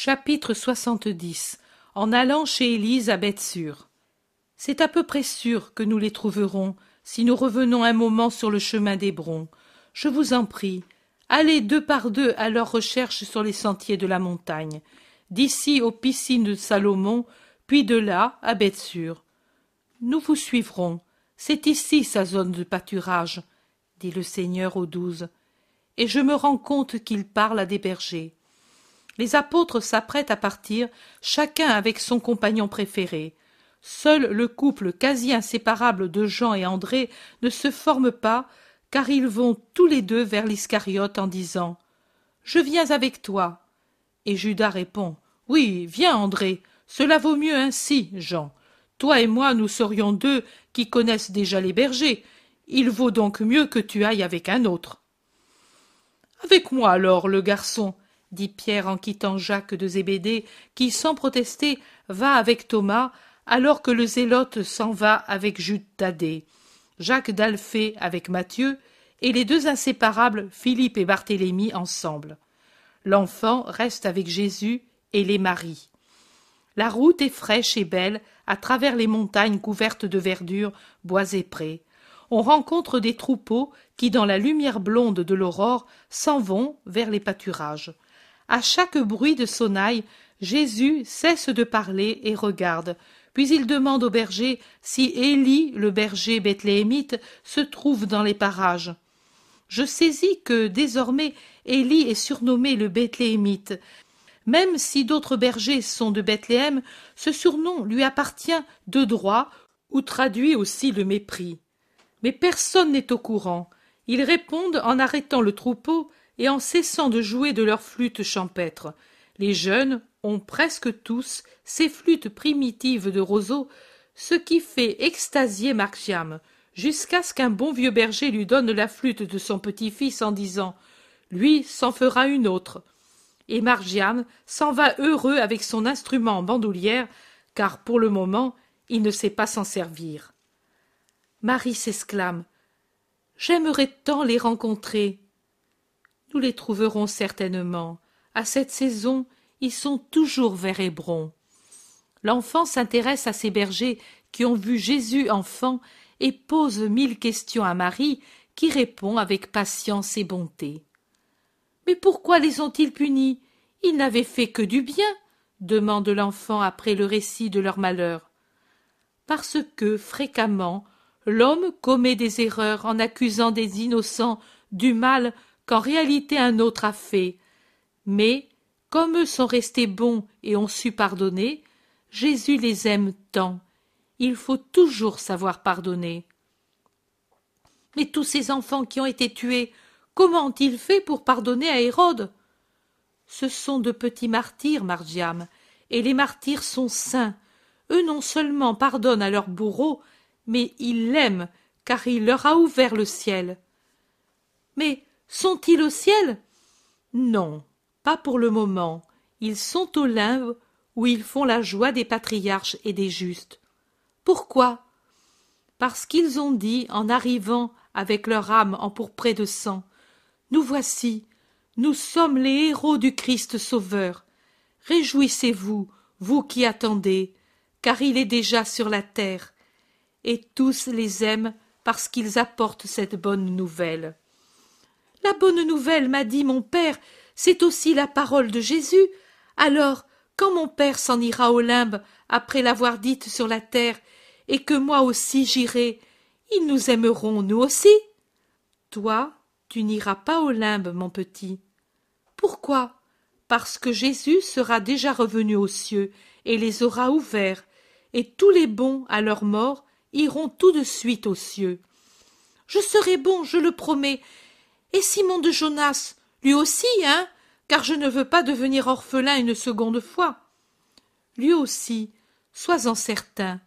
Chapitre 70 En allant chez Élise à Bethsur. C'est à peu près sûr que nous les trouverons, si nous revenons un moment sur le chemin d'Hébron. Je vous en prie, allez deux par deux à leur recherche sur les sentiers de la montagne, d'ici aux piscines de Salomon, puis de là à Bethsur. Nous vous suivrons. C'est ici sa zone de pâturage, dit le Seigneur aux douze. Et je me rends compte qu'il parle à des bergers. Les apôtres s'apprêtent à partir, chacun avec son compagnon préféré. Seul le couple quasi inséparable de Jean et André ne se forme pas, car ils vont tous les deux vers l'Iscariote en disant Je viens avec toi. Et Judas répond Oui, viens, André, cela vaut mieux ainsi, Jean. Toi et moi, nous serions deux qui connaissent déjà les bergers. Il vaut donc mieux que tu ailles avec un autre. Avec moi alors, le garçon, dit Pierre en quittant Jacques de Zébédée, qui, sans protester, va avec Thomas, alors que le zélote s'en va avec Jude Thaddée, Jacques d'Alphée avec Matthieu, et les deux inséparables, Philippe et Barthélemy, ensemble. L'enfant reste avec Jésus et les marie. La route est fraîche et belle, à travers les montagnes couvertes de verdure, bois et prés. On rencontre des troupeaux qui, dans la lumière blonde de l'aurore, s'en vont vers les pâturages. À chaque bruit de sonnaille, Jésus cesse de parler et regarde, puis il demande au berger si Élie, le berger bethléemite, se trouve dans les parages. Je saisis que désormais Élie est surnommé le bethléemite. Même si d'autres bergers sont de Bethléem, ce surnom lui appartient de droit ou traduit aussi le mépris. Mais personne n'est au courant. Ils répondent en arrêtant le troupeau et en cessant de jouer de leurs flûtes champêtres. Les jeunes ont presque tous ces flûtes primitives de roseau, ce qui fait extasier Marciam, jusqu'à ce qu'un bon vieux berger lui donne la flûte de son petit-fils en disant Lui s'en fera une autre. Et Margiam s'en va heureux avec son instrument en bandoulière, car pour le moment il ne sait pas s'en servir. Marie s'exclame J'aimerais tant les rencontrer nous les trouverons certainement. À cette saison ils sont toujours vers hébron. L'enfant s'intéresse à ces bergers qui ont vu jésus enfant et pose mille questions à marie qui répond avec patience et bonté mais pourquoi les ont-ils punis? Ils n'avaient fait que du bien! demande l'enfant après le récit de leur malheur parce que fréquemment l'homme commet des erreurs en accusant des innocents du mal qu'en réalité un autre a fait. Mais, comme eux sont restés bons et ont su pardonner, Jésus les aime tant. Il faut toujours savoir pardonner. Mais tous ces enfants qui ont été tués, comment ont-ils fait pour pardonner à Hérode? Ce sont de petits martyrs, Margiam, et les martyrs sont saints. Eux non seulement pardonnent à leur bourreau, mais ils l'aiment, car il leur a ouvert le ciel. Mais sont-ils au ciel? Non, pas pour le moment. Ils sont au limbe où ils font la joie des patriarches et des justes. Pourquoi? Parce qu'ils ont dit, en arrivant avec leur âme empourprée de sang, Nous voici, nous sommes les héros du Christ Sauveur. Réjouissez-vous, vous qui attendez, car il est déjà sur la terre. Et tous les aiment parce qu'ils apportent cette bonne nouvelle. La bonne nouvelle, m'a dit mon père, c'est aussi la parole de Jésus. Alors, quand mon père s'en ira au limbe, après l'avoir dite sur la terre, et que moi aussi j'irai, ils nous aimeront, nous aussi. Toi, tu n'iras pas au limbe, mon petit. Pourquoi? Parce que Jésus sera déjà revenu aux cieux et les aura ouverts, et tous les bons, à leur mort, iront tout de suite aux cieux. Je serai bon, je le promets, et Simon de Jonas, lui aussi, hein, car je ne veux pas devenir orphelin une seconde fois. Lui aussi, sois-en certain.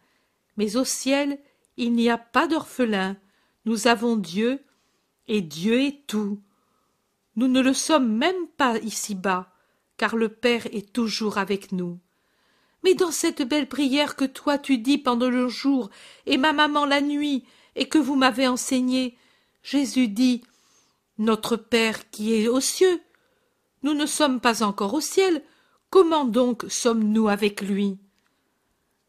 Mais au ciel, il n'y a pas d'orphelin. Nous avons Dieu, et Dieu est tout. Nous ne le sommes même pas ici-bas, car le Père est toujours avec nous. Mais dans cette belle prière que toi tu dis pendant le jour et ma maman la nuit, et que vous m'avez enseignée, Jésus dit notre Père qui est aux cieux. Nous ne sommes pas encore au ciel. Comment donc sommes-nous avec lui?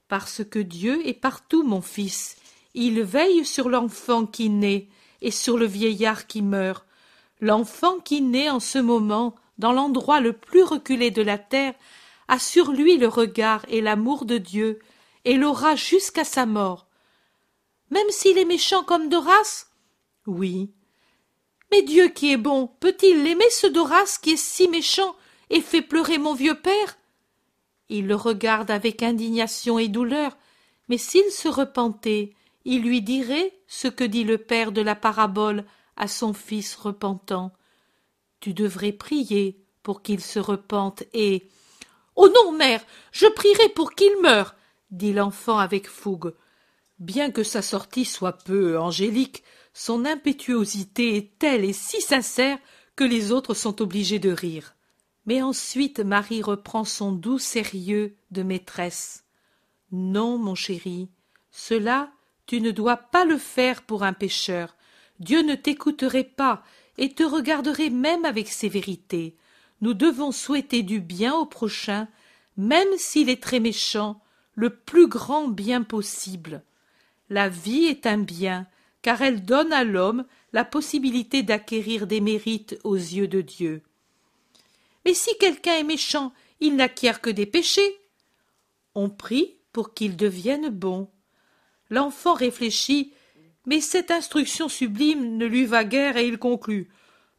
Parce que Dieu est partout, mon fils. Il veille sur l'enfant qui naît et sur le vieillard qui meurt. L'enfant qui naît en ce moment, dans l'endroit le plus reculé de la terre, a sur lui le regard et l'amour de Dieu, et l'aura jusqu'à sa mort. Même s'il est méchant comme Doras? Oui. Mais Dieu qui est bon, peut-il l'aimer ce Doras qui est si méchant et fait pleurer mon vieux père? Il le regarde avec indignation et douleur, mais s'il se repentait, il lui dirait ce que dit le père de la parabole à son fils repentant. Tu devrais prier pour qu'il se repente et. Oh non, mère, je prierai pour qu'il meure, dit l'enfant avec fougue. Bien que sa sortie soit peu angélique, son impétuosité est telle et si sincère que les autres sont obligés de rire. Mais ensuite Marie reprend son doux sérieux de maîtresse. Non, mon chéri, cela tu ne dois pas le faire pour un pécheur. Dieu ne t'écouterait pas et te regarderait même avec sévérité. Nous devons souhaiter du bien au prochain, même s'il est très méchant, le plus grand bien possible. La vie est un bien, car elle donne à l'homme la possibilité d'acquérir des mérites aux yeux de Dieu. Mais si quelqu'un est méchant, il n'acquiert que des péchés. On prie pour qu'il devienne bon. L'enfant réfléchit, mais cette instruction sublime ne lui va guère et il conclut.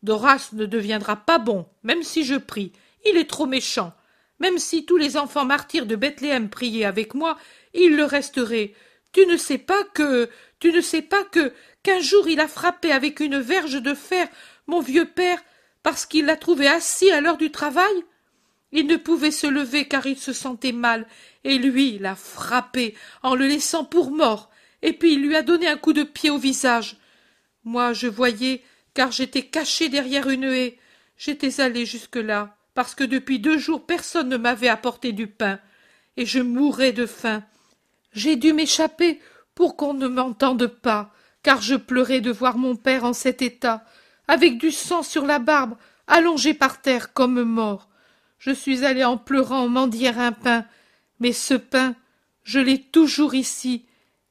Doras ne deviendra pas bon, même si je prie. Il est trop méchant. Même si tous les enfants martyrs de Bethléem priaient avec moi, il le resterait. Tu ne sais pas que. Tu ne sais pas que. qu'un jour il a frappé avec une verge de fer mon vieux père parce qu'il l'a trouvé assis à l'heure du travail? Il ne pouvait se lever car il se sentait mal, et lui l'a frappé en le laissant pour mort, et puis il lui a donné un coup de pied au visage. Moi je voyais, car j'étais caché derrière une haie. J'étais allé jusque-là, parce que depuis deux jours personne ne m'avait apporté du pain, et je mourais de faim. J'ai dû m'échapper pour qu'on ne m'entende pas, car je pleurais de voir mon père en cet état, avec du sang sur la barbe, allongé par terre comme mort. Je suis allé en pleurant mendier un pain, mais ce pain, je l'ai toujours ici,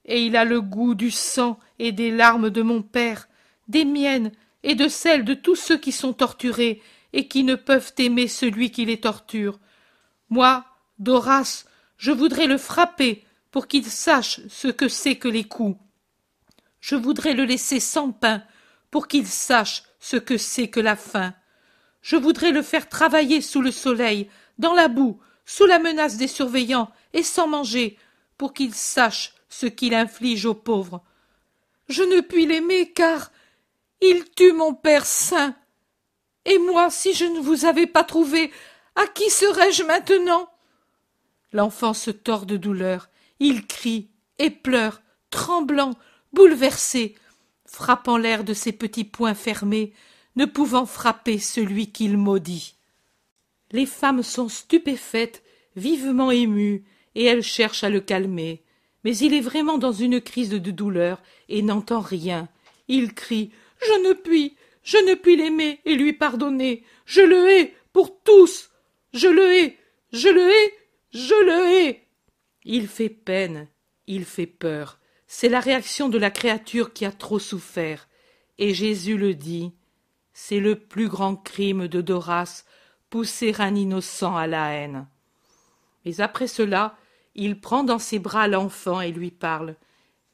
et il a le goût du sang et des larmes de mon père, des miennes et de celles de tous ceux qui sont torturés et qui ne peuvent aimer celui qui les torture. Moi, Doras, je voudrais le frapper pour qu'il sache ce que c'est que les coups. Je voudrais le laisser sans pain pour qu'il sache ce que c'est que la faim. Je voudrais le faire travailler sous le soleil, dans la boue, sous la menace des surveillants, et sans manger, pour qu'il sache ce qu'il inflige aux pauvres. Je ne puis l'aimer car il tue mon père saint. Et moi, si je ne vous avais pas trouvé, à qui serais-je maintenant? L'enfant se tord de douleur, il crie et pleure, tremblant, bouleversé, frappant l'air de ses petits poings fermés, ne pouvant frapper celui qu'il maudit. Les femmes sont stupéfaites, vivement émues, et elles cherchent à le calmer. Mais il est vraiment dans une crise de douleur et n'entend rien. Il crie Je ne puis, je ne puis l'aimer et lui pardonner. Je le hais pour tous. Je le hais, je le hais, je le hais. Il fait peine, il fait peur. C'est la réaction de la créature qui a trop souffert. Et Jésus le dit c'est le plus grand crime de Doras, pousser un innocent à la haine. Mais après cela, il prend dans ses bras l'enfant et lui parle.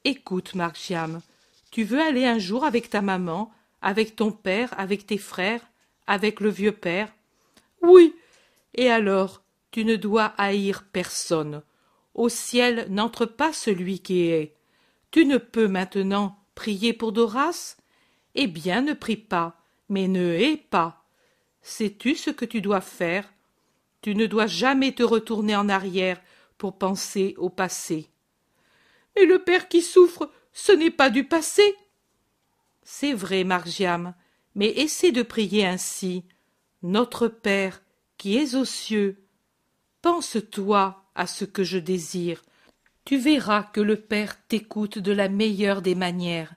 Écoute, Marciam, tu veux aller un jour avec ta maman, avec ton père, avec tes frères, avec le vieux père? Oui. Et alors, tu ne dois haïr personne. Au ciel n'entre pas celui qui est. Tu ne peux maintenant prier pour Doras? Eh bien, ne prie pas mais ne hais pas. Sais-tu ce que tu dois faire? Tu ne dois jamais te retourner en arrière pour penser au passé. Mais le père qui souffre, ce n'est pas du passé. C'est vrai, Margiam, mais essaie de prier ainsi. Notre Père, qui es aux cieux, pense-toi à ce que je désire. Tu verras que le Père t'écoute de la meilleure des manières.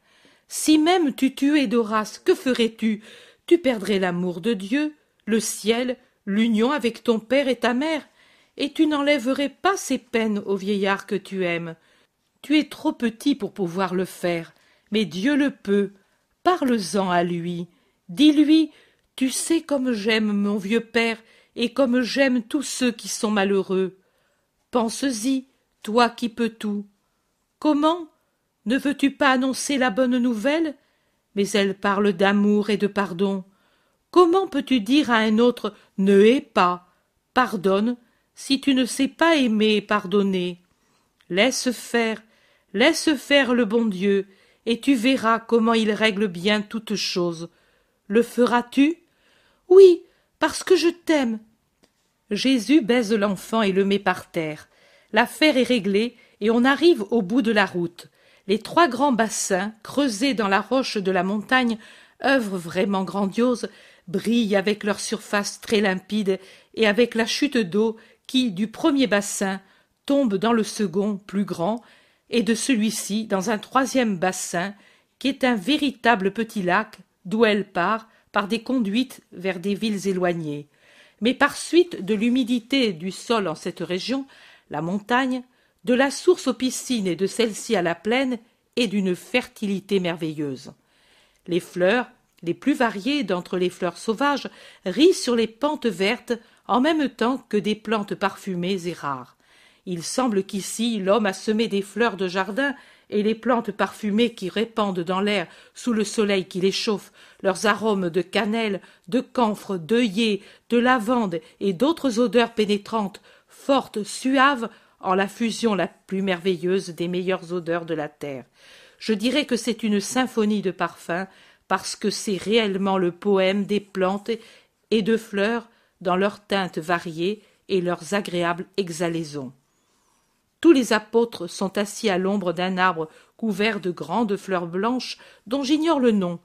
Si même tu tuais Doras, que ferais-tu? Tu perdrais l'amour de Dieu, le ciel, l'union avec ton père et ta mère, et tu n'enlèverais pas ces peines au vieillard que tu aimes. Tu es trop petit pour pouvoir le faire, mais Dieu le peut. Parle-en à lui. Dis-lui Tu sais comme j'aime mon vieux père et comme j'aime tous ceux qui sont malheureux. Pense-y, toi qui peux tout. Comment? Ne veux-tu pas annoncer la bonne nouvelle? Mais elle parle d'amour et de pardon. Comment peux-tu dire à un autre Ne hais pas, pardonne, si tu ne sais pas aimer et pardonner? Laisse faire, laisse faire le bon Dieu, et tu verras comment il règle bien toutes choses. Le feras-tu? Oui, parce que je t'aime. Jésus baise l'enfant et le met par terre. L'affaire est réglée et on arrive au bout de la route. Les trois grands bassins, creusés dans la roche de la montagne, œuvre vraiment grandiose, brillent avec leur surface très limpide et avec la chute d'eau qui, du premier bassin, tombe dans le second, plus grand, et de celui-ci dans un troisième bassin, qui est un véritable petit lac, d'où elle part, par des conduites vers des villes éloignées. Mais par suite de l'humidité du sol en cette région, la montagne, de la source aux piscines et de celle-ci à la plaine, est d'une fertilité merveilleuse. Les fleurs, les plus variées d'entre les fleurs sauvages, rient sur les pentes vertes en même temps que des plantes parfumées et rares. Il semble qu'ici l'homme a semé des fleurs de jardin et les plantes parfumées qui répandent dans l'air sous le soleil qui les chauffe leurs arômes de cannelle, de camphre, d'œillet, de lavande et d'autres odeurs pénétrantes, fortes, suaves, en la fusion la plus merveilleuse des meilleures odeurs de la terre. Je dirais que c'est une symphonie de parfums, parce que c'est réellement le poème des plantes et de fleurs dans leurs teintes variées et leurs agréables exhalaisons. Tous les apôtres sont assis à l'ombre d'un arbre couvert de grandes fleurs blanches dont j'ignore le nom,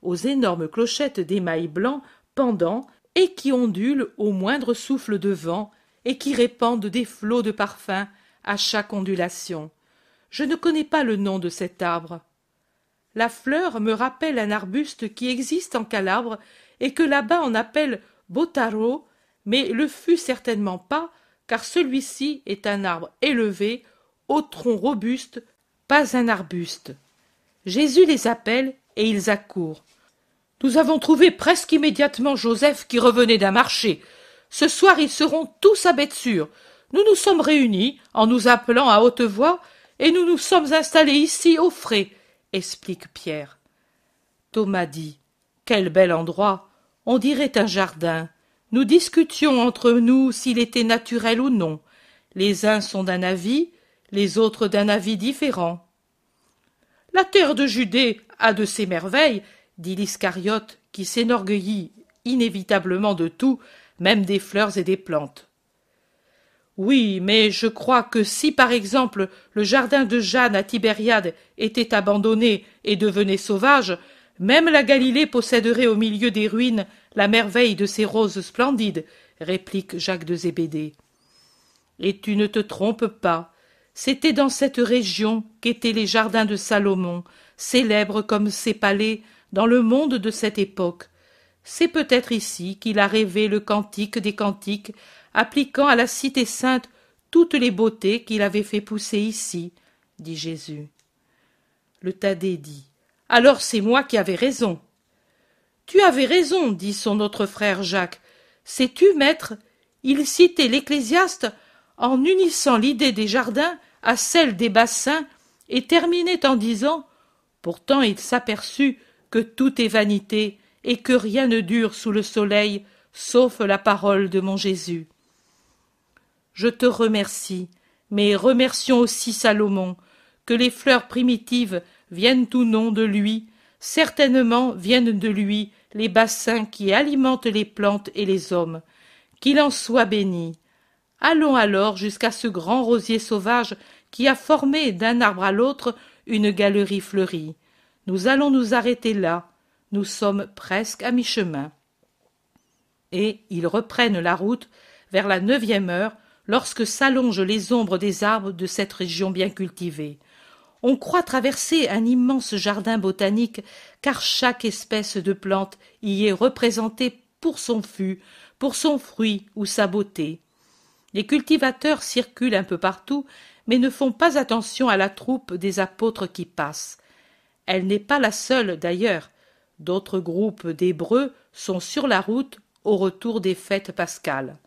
aux énormes clochettes d'émail blanc pendant et qui ondulent au moindre souffle de vent et qui répandent des flots de parfums à chaque ondulation. Je ne connais pas le nom de cet arbre. La fleur me rappelle un arbuste qui existe en Calabre et que là-bas on appelle botaro, mais le fut certainement pas, car celui-ci est un arbre élevé, au tronc robuste, pas un arbuste. Jésus les appelle et ils accourent. Nous avons trouvé presque immédiatement Joseph qui revenait d'un marché. Ce soir ils seront tous à bête sûre. Nous nous sommes réunis en nous appelant à haute voix et nous nous sommes installés ici au frais, explique Pierre. Thomas dit Quel bel endroit On dirait un jardin. Nous discutions entre nous s'il était naturel ou non. Les uns sont d'un avis, les autres d'un avis différent. La terre de Judée a de ses merveilles, dit l'Iscariote, qui s'enorgueillit inévitablement de tout, même des fleurs et des plantes. Oui, mais je crois que si par exemple le jardin de Jeanne à Tibériade était abandonné et devenait sauvage, même la Galilée posséderait au milieu des ruines la merveille de ses roses splendides, réplique Jacques de Zébédée. Et tu ne te trompes pas. C'était dans cette région qu'étaient les jardins de Salomon, célèbres comme ses palais dans le monde de cette époque. C'est peut-être ici qu'il a rêvé le cantique des cantiques appliquant à la cité sainte toutes les beautés qu'il avait fait pousser ici, dit Jésus. Le Thaddée dit. Alors c'est moi qui avais raison. Tu avais raison, dit son autre frère Jacques. Sais-tu, maître, il citait l'Ecclésiaste en unissant l'idée des jardins à celle des bassins et terminait en disant Pourtant il s'aperçut que tout est vanité et que rien ne dure sous le soleil sauf la parole de mon Jésus je te remercie, mais remercions aussi Salomon, que les fleurs primitives viennent ou non de lui, certainement viennent de lui les bassins qui alimentent les plantes et les hommes. Qu'il en soit béni. Allons alors jusqu'à ce grand rosier sauvage qui a formé d'un arbre à l'autre une galerie fleurie. Nous allons nous arrêter là. Nous sommes presque à mi-chemin. Et ils reprennent la route vers la neuvième heure lorsque s'allongent les ombres des arbres de cette région bien cultivée. On croit traverser un immense jardin botanique, car chaque espèce de plante y est représentée pour son fût, pour son fruit ou sa beauté. Les cultivateurs circulent un peu partout, mais ne font pas attention à la troupe des apôtres qui passent. Elle n'est pas la seule d'ailleurs. D'autres groupes d'Hébreux sont sur la route au retour des fêtes pascales.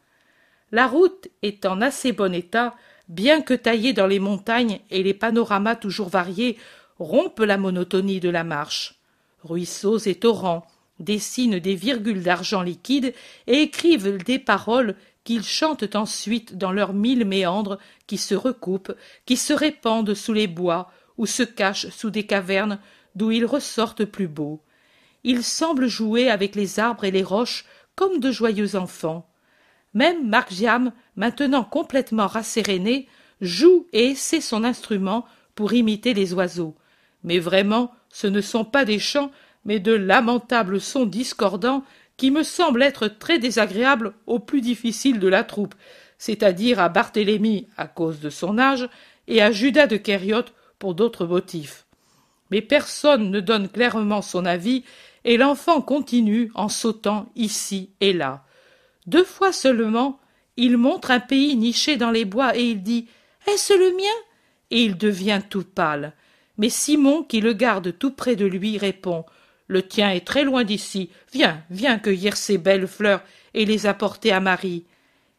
La route est en assez bon état, bien que taillée dans les montagnes et les panoramas toujours variés rompent la monotonie de la marche. Ruisseaux et torrents dessinent des virgules d'argent liquide et écrivent des paroles qu'ils chantent ensuite dans leurs mille méandres qui se recoupent, qui se répandent sous les bois ou se cachent sous des cavernes d'où ils ressortent plus beaux. Ils semblent jouer avec les arbres et les roches comme de joyeux enfants. Même Margiam, maintenant complètement rasséréné, joue et essaie son instrument pour imiter les oiseaux. Mais vraiment, ce ne sont pas des chants, mais de lamentables sons discordants qui me semblent être très désagréables aux plus difficiles de la troupe, c'est-à-dire à Barthélemy à cause de son âge et à Judas de Kériote pour d'autres motifs. Mais personne ne donne clairement son avis et l'enfant continue en sautant ici et là. Deux fois seulement, il montre un pays niché dans les bois et il dit Est-ce le mien? Et il devient tout pâle. Mais Simon, qui le garde tout près de lui, répond Le tien est très loin d'ici. Viens, viens cueillir ces belles fleurs et les apporter à Marie.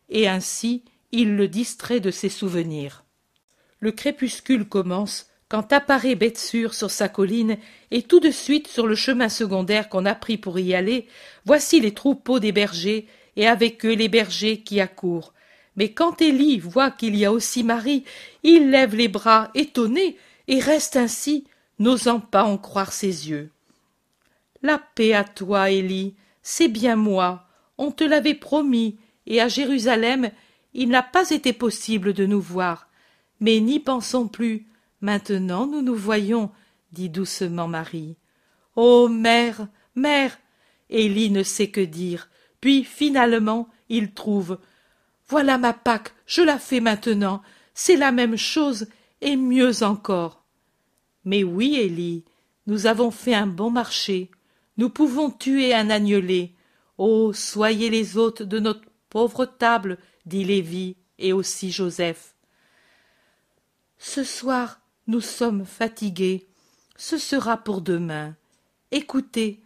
Et ainsi il le distrait de ses souvenirs. Le crépuscule commence quand apparaît Betsure sur sa colline, et tout de suite sur le chemin secondaire qu'on a pris pour y aller, voici les troupeaux des bergers, et avec eux les bergers qui accourent. Mais quand Élie voit qu'il y a aussi Marie, il lève les bras étonné et reste ainsi, n'osant pas en croire ses yeux. La paix à toi, Élie, c'est bien moi. On te l'avait promis, et à Jérusalem, il n'a pas été possible de nous voir. Mais n'y pensons plus, Maintenant nous nous voyons, dit doucement Marie. Oh mère, mère. Élie ne sait que dire. Puis finalement il trouve. Voilà ma Pâque, je la fais maintenant. C'est la même chose, et mieux encore. Mais oui, Élie, nous avons fait un bon marché. Nous pouvons tuer un agnelet. Oh, soyez les hôtes de notre pauvre table, dit Lévi et aussi Joseph. Ce soir, nous sommes fatigués. Ce sera pour demain. Écoutez,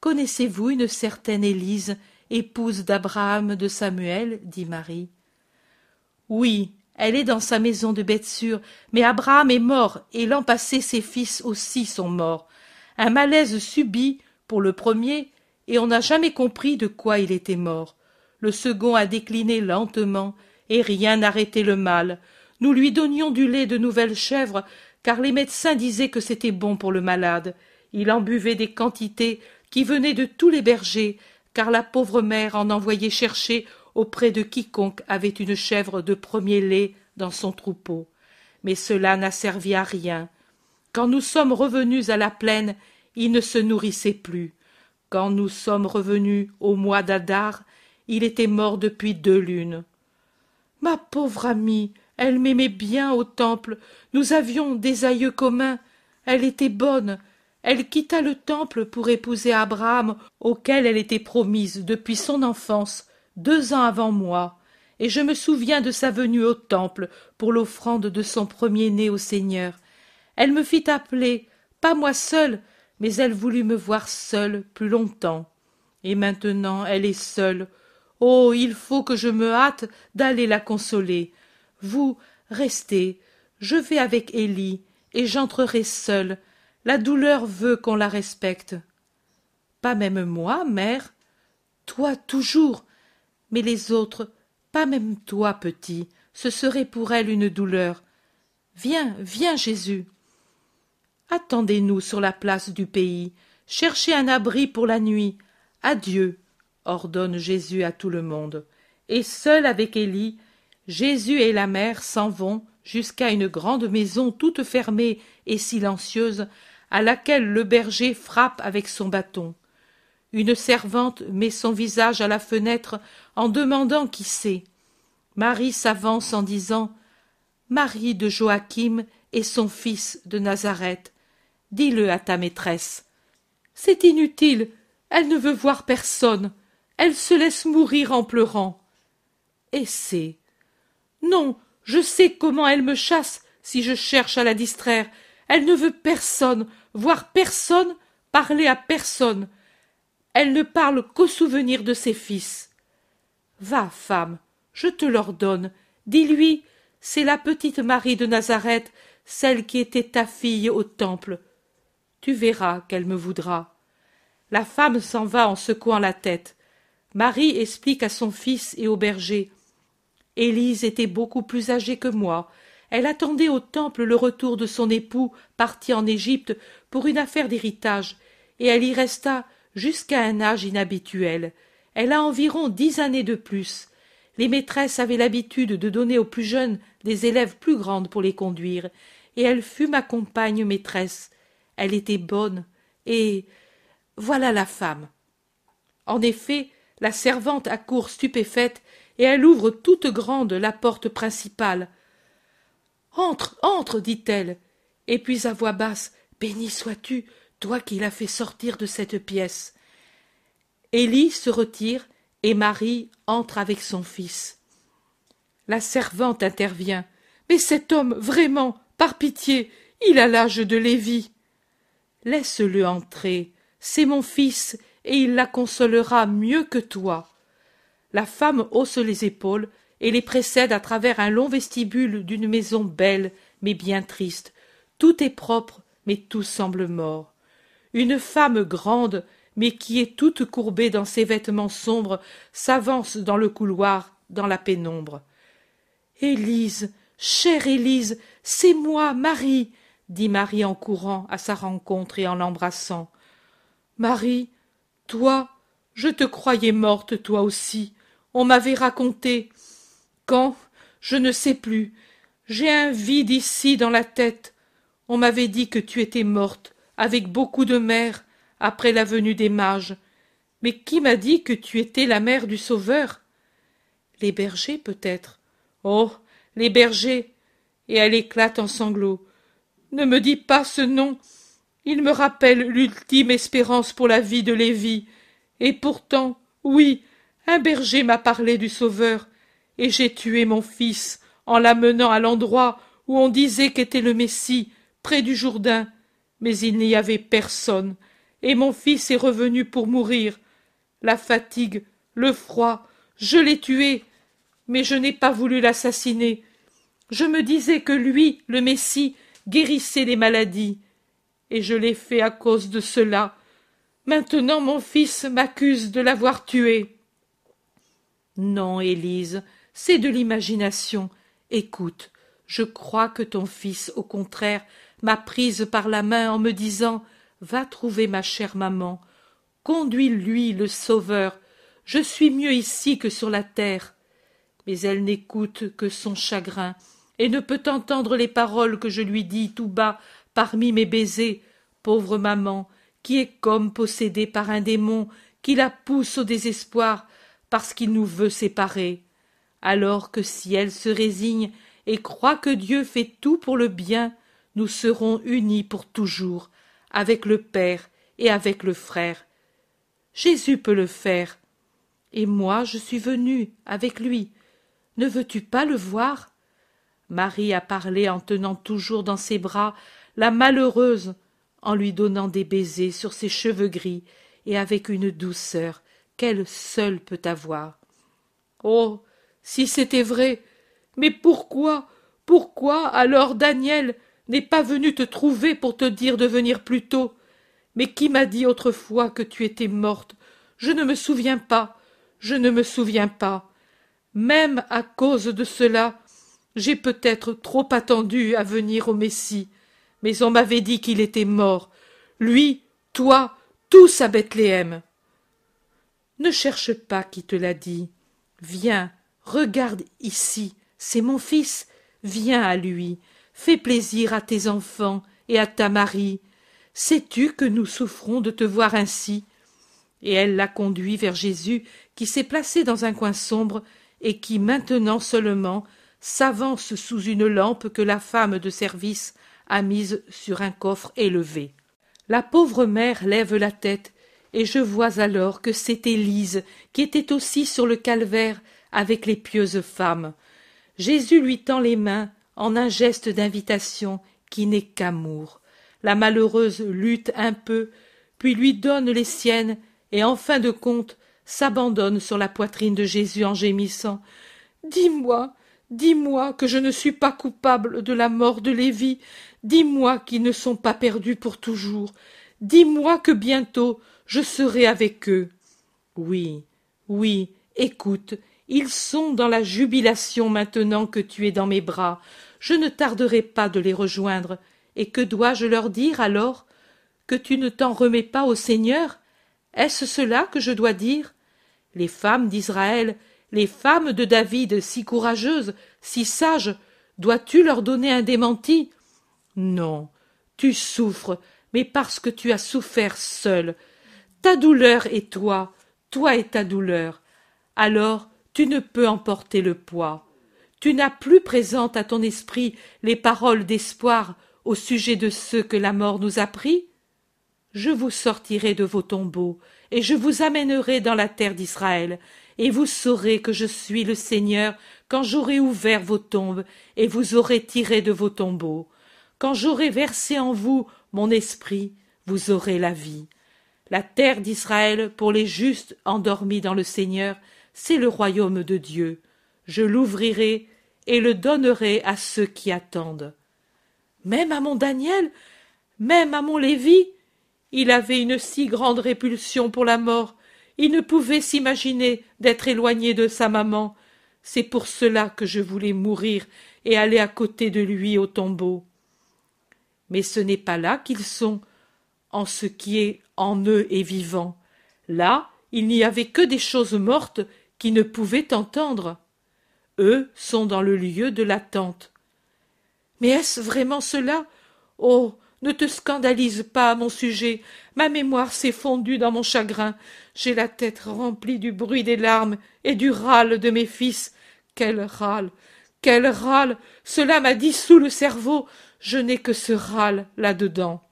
connaissez-vous une certaine Élise, épouse d'Abraham de Samuel dit Marie. Oui, elle est dans sa maison de Bethsur, mais Abraham est mort, et l'an passé ses fils aussi sont morts. Un malaise subit pour le premier, et on n'a jamais compris de quoi il était mort. Le second a décliné lentement, et rien n'arrêtait le mal. Nous lui donnions du lait de nouvelles chèvres, car les médecins disaient que c'était bon pour le malade. Il en buvait des quantités qui venaient de tous les bergers, car la pauvre mère en envoyait chercher auprès de quiconque avait une chèvre de premier lait dans son troupeau. Mais cela n'a servi à rien. Quand nous sommes revenus à la plaine, il ne se nourrissait plus. Quand nous sommes revenus au mois d'Adar, il était mort depuis deux lunes. Ma pauvre amie, elle m'aimait bien au temple. Nous avions des aïeux communs. Elle était bonne. Elle quitta le temple pour épouser Abraham, auquel elle était promise depuis son enfance, deux ans avant moi, et je me souviens de sa venue au temple pour l'offrande de son premier-né au Seigneur. Elle me fit appeler, pas moi seule, mais elle voulut me voir seule plus longtemps. Et maintenant elle est seule. Oh. Il faut que je me hâte d'aller la consoler. Vous, restez, je vais avec Élie, et j'entrerai seule. La douleur veut qu'on la respecte. Pas même moi, mère. Toi toujours. Mais les autres, pas même toi, petit. Ce serait pour elle une douleur. Viens, viens, Jésus. Attendez-nous sur la place du pays. Cherchez un abri pour la nuit. Adieu, ordonne Jésus à tout le monde. Et seul avec Élie, Jésus et la mère s'en vont jusqu'à une grande maison toute fermée et silencieuse, à laquelle le berger frappe avec son bâton. Une servante met son visage à la fenêtre en demandant qui c'est. Marie s'avance en disant Marie de Joachim et son fils de Nazareth. Dis-le à ta maîtresse. C'est inutile, elle ne veut voir personne. Elle se laisse mourir en pleurant. Et c'est Non, je sais comment elle me chasse si je cherche à la distraire. Elle ne veut personne, voir personne, parler à personne. Elle ne parle qu'au souvenir de ses fils. Va, femme, je te l'ordonne, dis-lui, c'est la petite Marie de Nazareth, celle qui était ta fille au temple. Tu verras qu'elle me voudra. La femme s'en va en secouant la tête. Marie explique à son fils et au berger. Élise était beaucoup plus âgée que moi. Elle attendait au temple le retour de son époux parti en Égypte pour une affaire d'héritage, et elle y resta jusqu'à un âge inhabituel. Elle a environ dix années de plus. Les maîtresses avaient l'habitude de donner aux plus jeunes des élèves plus grandes pour les conduire, et elle fut ma compagne maîtresse. Elle était bonne, et voilà la femme. En effet, la servante accourt stupéfaite, et elle ouvre toute grande la porte principale. Entre, entre, dit-elle, et puis à voix basse, Béni sois-tu, toi qui l'as fait sortir de cette pièce. Élie se retire, et Marie entre avec son fils. La servante intervient. Mais cet homme, vraiment, par pitié, il a l'âge de Lévi. Laisse-le entrer, c'est mon fils, et il la consolera mieux que toi. La femme hausse les épaules et les précède à travers un long vestibule d'une maison belle mais bien triste. Tout est propre, mais tout semble mort. Une femme grande, mais qui est toute courbée dans ses vêtements sombres, s'avance dans le couloir, dans la pénombre. Élise, chère Élise, c'est moi, Marie, dit Marie en courant à sa rencontre et en l'embrassant. Marie, toi, je te croyais morte, toi aussi. On m'avait raconté. Quand? Je ne sais plus. J'ai un vide ici dans la tête. On m'avait dit que tu étais morte, avec beaucoup de mères, après la venue des mages. Mais qui m'a dit que tu étais la mère du Sauveur? Les bergers, peut-être. Oh. Les bergers. Et elle éclate en sanglots. Ne me dis pas ce nom. Il me rappelle l'ultime espérance pour la vie de Lévi. Et pourtant, oui, un berger m'a parlé du Sauveur, et j'ai tué mon fils en l'amenant à l'endroit où on disait qu'était le Messie, près du Jourdain. Mais il n'y avait personne, et mon fils est revenu pour mourir. La fatigue, le froid, je l'ai tué, mais je n'ai pas voulu l'assassiner. Je me disais que lui, le Messie, guérissait les maladies, et je l'ai fait à cause de cela. Maintenant mon fils m'accuse de l'avoir tué. Non, Élise, c'est de l'imagination. Écoute, je crois que ton fils, au contraire, m'a prise par la main en me disant Va trouver ma chère maman, conduis lui le Sauveur, je suis mieux ici que sur la terre. Mais elle n'écoute que son chagrin, et ne peut entendre les paroles que je lui dis tout bas parmi mes baisers, pauvre maman, qui est comme possédée par un démon qui la pousse au désespoir parce qu'il nous veut séparer. Alors que si elle se résigne et croit que Dieu fait tout pour le bien, nous serons unis pour toujours, avec le Père et avec le frère. Jésus peut le faire. Et moi je suis venue avec lui. Ne veux-tu pas le voir? Marie a parlé en tenant toujours dans ses bras la malheureuse, en lui donnant des baisers sur ses cheveux gris et avec une douceur qu'elle seule peut avoir. Oh. Si c'était vrai. Mais pourquoi. Pourquoi alors Daniel n'est pas venu te trouver pour te dire de venir plus tôt? Mais qui m'a dit autrefois que tu étais morte? Je ne me souviens pas. Je ne me souviens pas. Même à cause de cela, j'ai peut-être trop attendu à venir au Messie. Mais on m'avait dit qu'il était mort. Lui, toi, tous à Bethléem. Ne cherche pas qui te l'a dit. Viens, regarde ici, c'est mon fils. Viens à lui. Fais plaisir à tes enfants et à ta Marie. Sais-tu que nous souffrons de te voir ainsi? Et elle l'a conduit vers Jésus, qui s'est placé dans un coin sombre et qui maintenant seulement s'avance sous une lampe que la femme de service a mise sur un coffre élevé. La pauvre mère lève la tête, et je vois alors que c'est Élise qui était aussi sur le calvaire avec les pieuses femmes. Jésus lui tend les mains en un geste d'invitation qui n'est qu'amour. La malheureuse lutte un peu, puis lui donne les siennes, et en fin de compte s'abandonne sur la poitrine de Jésus en gémissant. Dis-moi, dis-moi que je ne suis pas coupable de la mort de Lévi, dis-moi qu'ils ne sont pas perdus pour toujours, dis-moi que bientôt je serai avec eux. Oui, oui, écoute, ils sont dans la jubilation maintenant que tu es dans mes bras. Je ne tarderai pas de les rejoindre. Et que dois-je leur dire alors? Que tu ne t'en remets pas au Seigneur? Est-ce cela que je dois dire? Les femmes d'Israël, les femmes de David, si courageuses, si sages, dois-tu leur donner un démenti? Non, tu souffres, mais parce que tu as souffert seul. Ta douleur est toi, toi et ta douleur. Alors tu ne peux emporter le poids. Tu n'as plus présente à ton esprit les paroles d'espoir au sujet de ceux que la mort nous a pris Je vous sortirai de vos tombeaux, et je vous amènerai dans la terre d'Israël, et vous saurez que je suis le Seigneur quand j'aurai ouvert vos tombes, et vous aurez tiré de vos tombeaux. Quand j'aurai versé en vous mon esprit, vous aurez la vie. La terre d'Israël pour les justes endormis dans le Seigneur, c'est le royaume de Dieu. Je l'ouvrirai et le donnerai à ceux qui attendent. Même à mon Daniel, même à mon Lévi, il avait une si grande répulsion pour la mort, il ne pouvait s'imaginer d'être éloigné de sa maman. C'est pour cela que je voulais mourir et aller à côté de lui au tombeau. Mais ce n'est pas là qu'ils sont, en ce qui est en eux et vivant. Là, il n'y avait que des choses mortes qui ne pouvaient entendre. Eux sont dans le lieu de l'attente. Mais est-ce vraiment cela? Oh. Ne te scandalise pas à mon sujet. Ma mémoire s'est fondue dans mon chagrin. J'ai la tête remplie du bruit des larmes et du râle de mes fils. Quel râle. Quel râle. Cela m'a dissous le cerveau. Je n'ai que ce râle là dedans.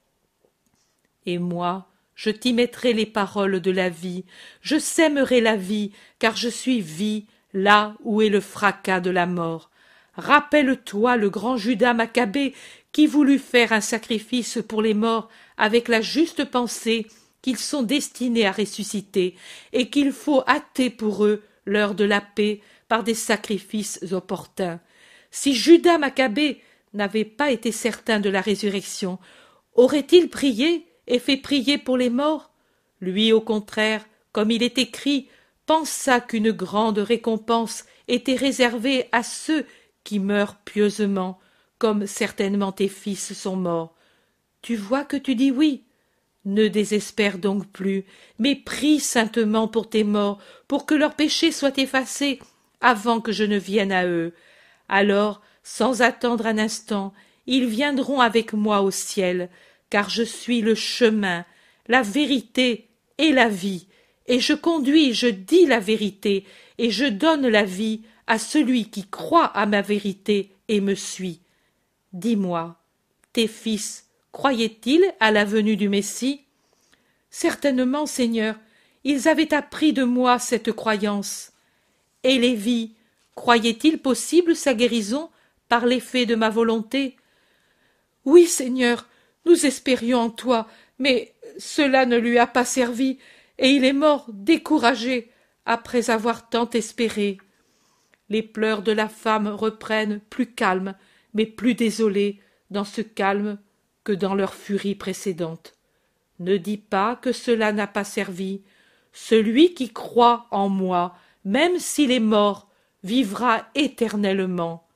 Et moi, je t'y mettrai les paroles de la vie, je sèmerai la vie, car je suis vie, là où est le fracas de la mort. Rappelle-toi le grand Judas Maccabée qui voulut faire un sacrifice pour les morts avec la juste pensée qu'ils sont destinés à ressusciter et qu'il faut hâter pour eux l'heure de la paix par des sacrifices opportuns. Si Judas Maccabée n'avait pas été certain de la résurrection, aurait-il prié et fait prier pour les morts. Lui au contraire comme il est écrit pensa qu'une grande récompense était réservée à ceux qui meurent pieusement comme certainement tes fils sont morts. Tu vois que tu dis oui. Ne désespère donc plus mais prie saintement pour tes morts pour que leurs péchés soient effacés avant que je ne vienne à eux. Alors sans attendre un instant ils viendront avec moi au ciel car je suis le chemin, la vérité et la vie, et je conduis, je dis la vérité, et je donne la vie à celui qui croit à ma vérité et me suit. Dis-moi, tes fils croyaient-ils à la venue du Messie? Certainement, Seigneur, ils avaient appris de moi cette croyance. Et Lévi, croyait-il possible sa guérison par l'effet de ma volonté? Oui, Seigneur, nous espérions en toi, mais cela ne lui a pas servi, et il est mort découragé après avoir tant espéré. Les pleurs de la femme reprennent plus calmes, mais plus désolés, dans ce calme que dans leur furie précédente. Ne dis pas que cela n'a pas servi. Celui qui croit en moi, même s'il est mort, vivra éternellement.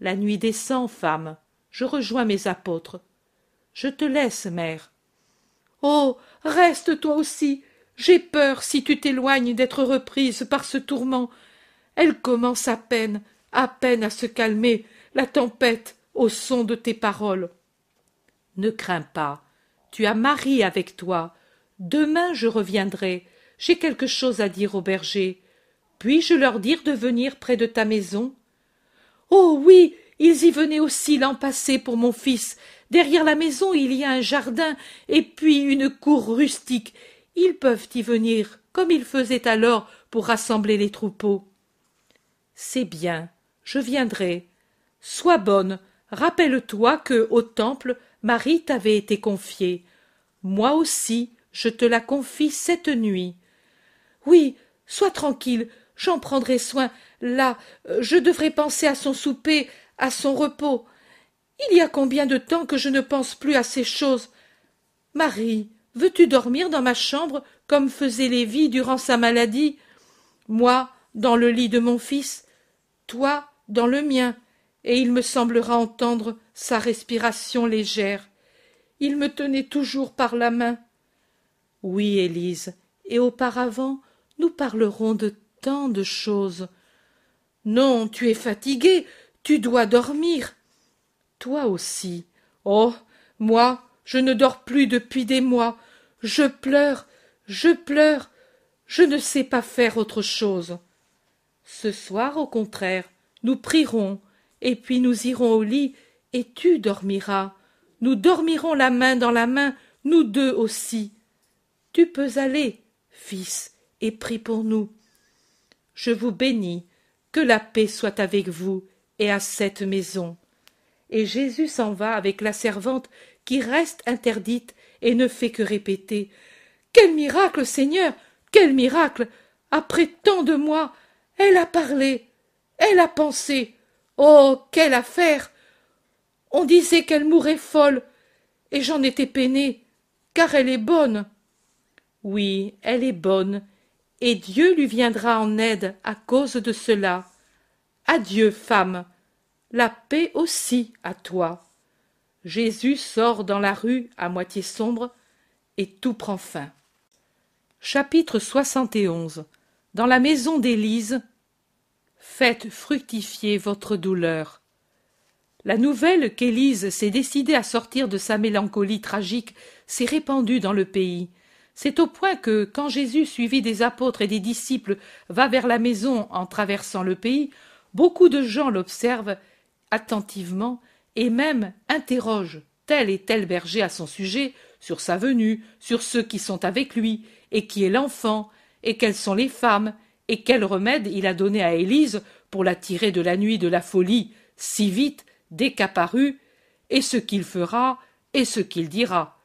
La nuit descend, femme. Je rejoins mes apôtres. Je te laisse, mère. Oh. Reste toi aussi. J'ai peur, si tu t'éloignes, d'être reprise par ce tourment. Elle commence à peine, à peine à se calmer, la tempête, au son de tes paroles. Ne crains pas. Tu as Marie avec toi. Demain je reviendrai. J'ai quelque chose à dire au berger. Puis-je leur dire de venir près de ta maison? Oh oui, ils y venaient aussi l'an passé pour mon fils. Derrière la maison il y a un jardin et puis une cour rustique. Ils peuvent y venir, comme ils faisaient alors pour rassembler les troupeaux. C'est bien. je viendrai. Sois bonne, rappelle-toi que, au temple, Marie t'avait été confiée. Moi aussi, je te la confie cette nuit. Oui, sois tranquille, j'en prendrai soin. Là, je devrais penser à son souper, à son repos. Il y a combien de temps que je ne pense plus à ces choses? Marie, veux-tu dormir dans ma chambre comme faisait Lévi durant sa maladie? Moi, dans le lit de mon fils, toi, dans le mien, et il me semblera entendre sa respiration légère. Il me tenait toujours par la main. Oui, Élise, et auparavant nous parlerons de tant de choses. Non, tu es fatiguée, tu dois dormir. Toi aussi. Oh. Moi, je ne dors plus depuis des mois. Je pleure, je pleure, je ne sais pas faire autre chose. Ce soir, au contraire, nous prierons, et puis nous irons au lit, et tu dormiras. Nous dormirons la main dans la main, nous deux aussi. Tu peux aller, fils, et prie pour nous. Je vous bénis, que la paix soit avec vous et à cette maison. Et Jésus s'en va avec la servante qui reste interdite et ne fait que répéter. Quel miracle, Seigneur. Quel miracle. Après tant de mois. Elle a parlé. Elle a pensé. Oh. Quelle affaire. On disait qu'elle mourait folle, et j'en étais peinée, car elle est bonne. Oui, elle est bonne, et Dieu lui viendra en aide à cause de cela. Adieu, femme. La paix aussi à toi. Jésus sort dans la rue à moitié sombre, et tout prend fin. Chapitre 71 Dans la maison d'Élise, faites fructifier votre douleur. La nouvelle qu'Élise s'est décidée à sortir de sa mélancolie tragique s'est répandue dans le pays. C'est au point que, quand Jésus, suivi des apôtres et des disciples, va vers la maison en traversant le pays, beaucoup de gens l'observent attentivement et même interrogent tel et tel berger à son sujet, sur sa venue, sur ceux qui sont avec lui, et qui est l'enfant, et quelles sont les femmes, et quel remède il a donné à Élise pour la tirer de la nuit de la folie si vite dès et ce qu'il fera, et ce qu'il dira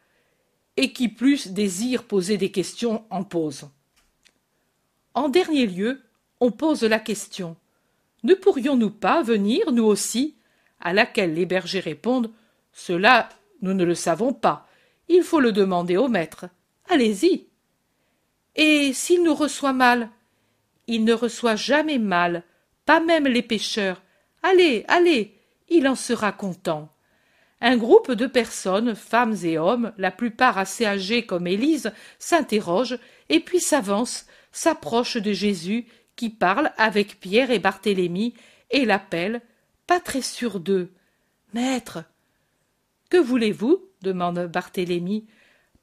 et qui plus désire poser des questions en pose. En dernier lieu, on pose la question Ne pourrions-nous pas venir, nous aussi? À laquelle les bergers répondent Cela, nous ne le savons pas. Il faut le demander au maître. Allez-y. Et s'il nous reçoit mal? Il ne reçoit jamais mal, pas même les pêcheurs. Allez, allez, il en sera content un groupe de personnes, femmes et hommes, la plupart assez âgés comme Élise, s'interrogent et puis s'avancent, s'approchent de Jésus qui parle avec Pierre et Barthélemy et l'appelle, pas très sûr d'eux. Maître. Que voulez-vous? demande Barthélemy.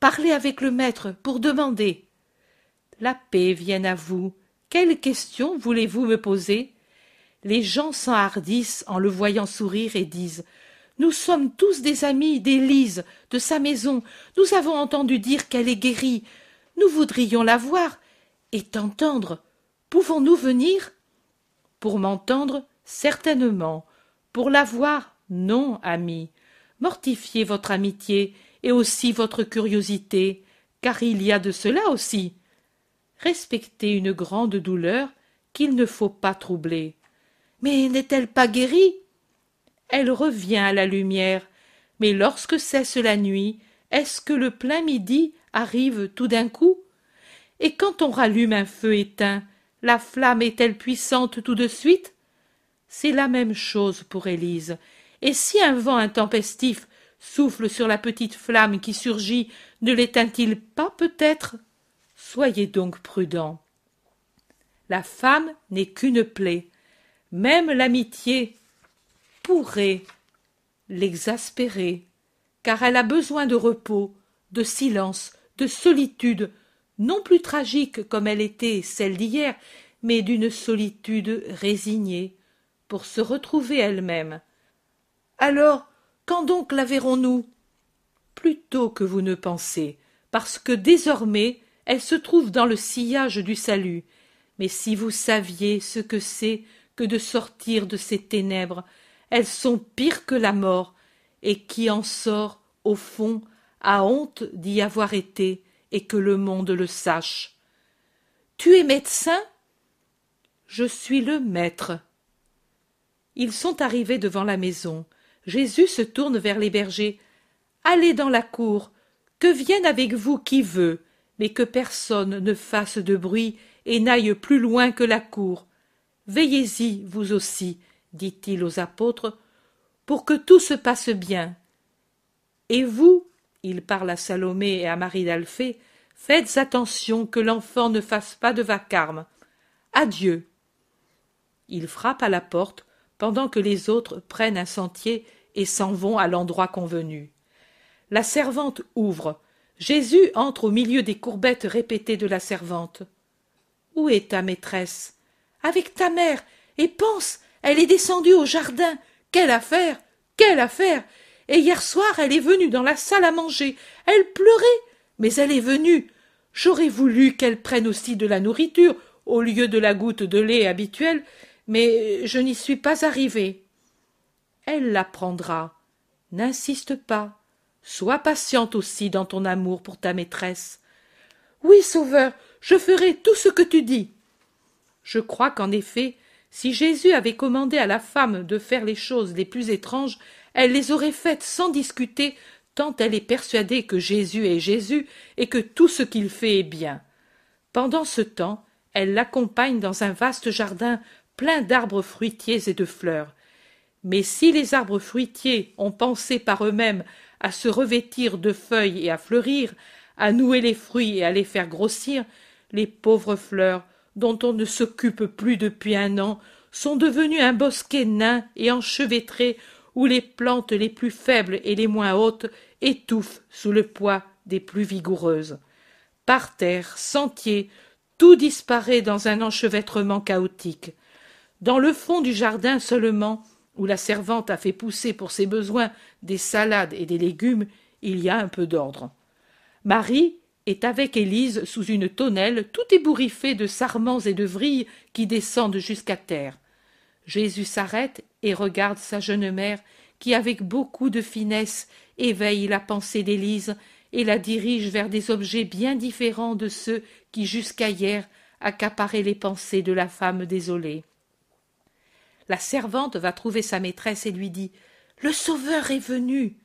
Parlez avec le maître pour demander. La paix vienne à vous. Quelle question voulez-vous me poser? Les gens s'enhardissent en le voyant sourire et disent nous sommes tous des amis d'Élise, de sa maison. Nous avons entendu dire qu'elle est guérie. Nous voudrions la voir et t'entendre. Pouvons-nous venir Pour m'entendre, certainement. Pour la voir, non, ami. Mortifiez votre amitié et aussi votre curiosité, car il y a de cela aussi. Respectez une grande douleur qu'il ne faut pas troubler. Mais n'est-elle pas guérie? Elle revient à la lumière. Mais lorsque cesse la nuit, est-ce que le plein midi arrive tout d'un coup? Et quand on rallume un feu éteint, la flamme est-elle puissante tout de suite? C'est la même chose pour Élise. Et si un vent intempestif souffle sur la petite flamme qui surgit, ne l'éteint-il pas peut-être? Soyez donc prudents. La femme n'est qu'une plaie. Même l'amitié pourrait l'exaspérer, car elle a besoin de repos, de silence, de solitude, non plus tragique comme elle était celle d'hier, mais d'une solitude résignée, pour se retrouver elle-même. Alors, quand donc la verrons-nous? Plus tôt que vous ne pensez, parce que désormais elle se trouve dans le sillage du salut. Mais si vous saviez ce que c'est que de sortir de ces ténèbres. Elles sont pires que la mort, et qui en sort, au fond, a honte d'y avoir été, et que le monde le sache. Tu es médecin? Je suis le maître. Ils sont arrivés devant la maison. Jésus se tourne vers les bergers. Allez dans la cour, que vienne avec vous qui veut, mais que personne ne fasse de bruit et n'aille plus loin que la cour. Veillez-y, vous aussi, dit-il aux apôtres, pour que tout se passe bien. Et vous, il parle à Salomé et à Marie d'Alphée, faites attention que l'enfant ne fasse pas de vacarme. Adieu. Il frappe à la porte pendant que les autres prennent un sentier et s'en vont à l'endroit convenu. La servante ouvre. Jésus entre au milieu des courbettes répétées de la servante. Où est ta maîtresse Avec ta mère. Et pense, elle est descendue au jardin. Quelle affaire Quelle affaire Et hier soir, elle est venue dans la salle à manger. Elle pleurait, mais elle est venue. J'aurais voulu qu'elle prenne aussi de la nourriture au lieu de la goutte de lait habituelle, mais je n'y suis pas arrivée. Elle la prendra. N'insiste pas. Sois patiente aussi dans ton amour pour ta maîtresse. Oui, Sauveur, je ferai tout ce que tu dis. Je crois qu'en effet, si Jésus avait commandé à la femme de faire les choses les plus étranges, elle les aurait faites sans discuter, tant elle est persuadée que Jésus est Jésus et que tout ce qu'il fait est bien. Pendant ce temps, elle l'accompagne dans un vaste jardin plein d'arbres fruitiers et de fleurs. Mais si les arbres fruitiers ont pensé par eux-mêmes à se revêtir de feuilles et à fleurir, à nouer les fruits et à les faire grossir, les pauvres fleurs, dont on ne s'occupe plus depuis un an, sont devenues un bosquet nain et enchevêtré où les plantes les plus faibles et les moins hautes étouffent sous le poids des plus vigoureuses. Par terre, sentier, tout disparaît dans un enchevêtrement chaotique. Dans le fond du jardin seulement, où la servante a fait pousser pour ses besoins des salades et des légumes, il y a un peu d'ordre. Marie est avec Élise sous une tonnelle tout ébouriffée de sarments et de vrilles qui descendent jusqu'à terre. Jésus s'arrête et regarde sa jeune mère qui, avec beaucoup de finesse, éveille la pensée d'Élise et la dirige vers des objets bien différents de ceux qui jusqu'à hier accaparaient les pensées de la femme désolée. La servante va trouver sa maîtresse et lui dit Le Sauveur est venu.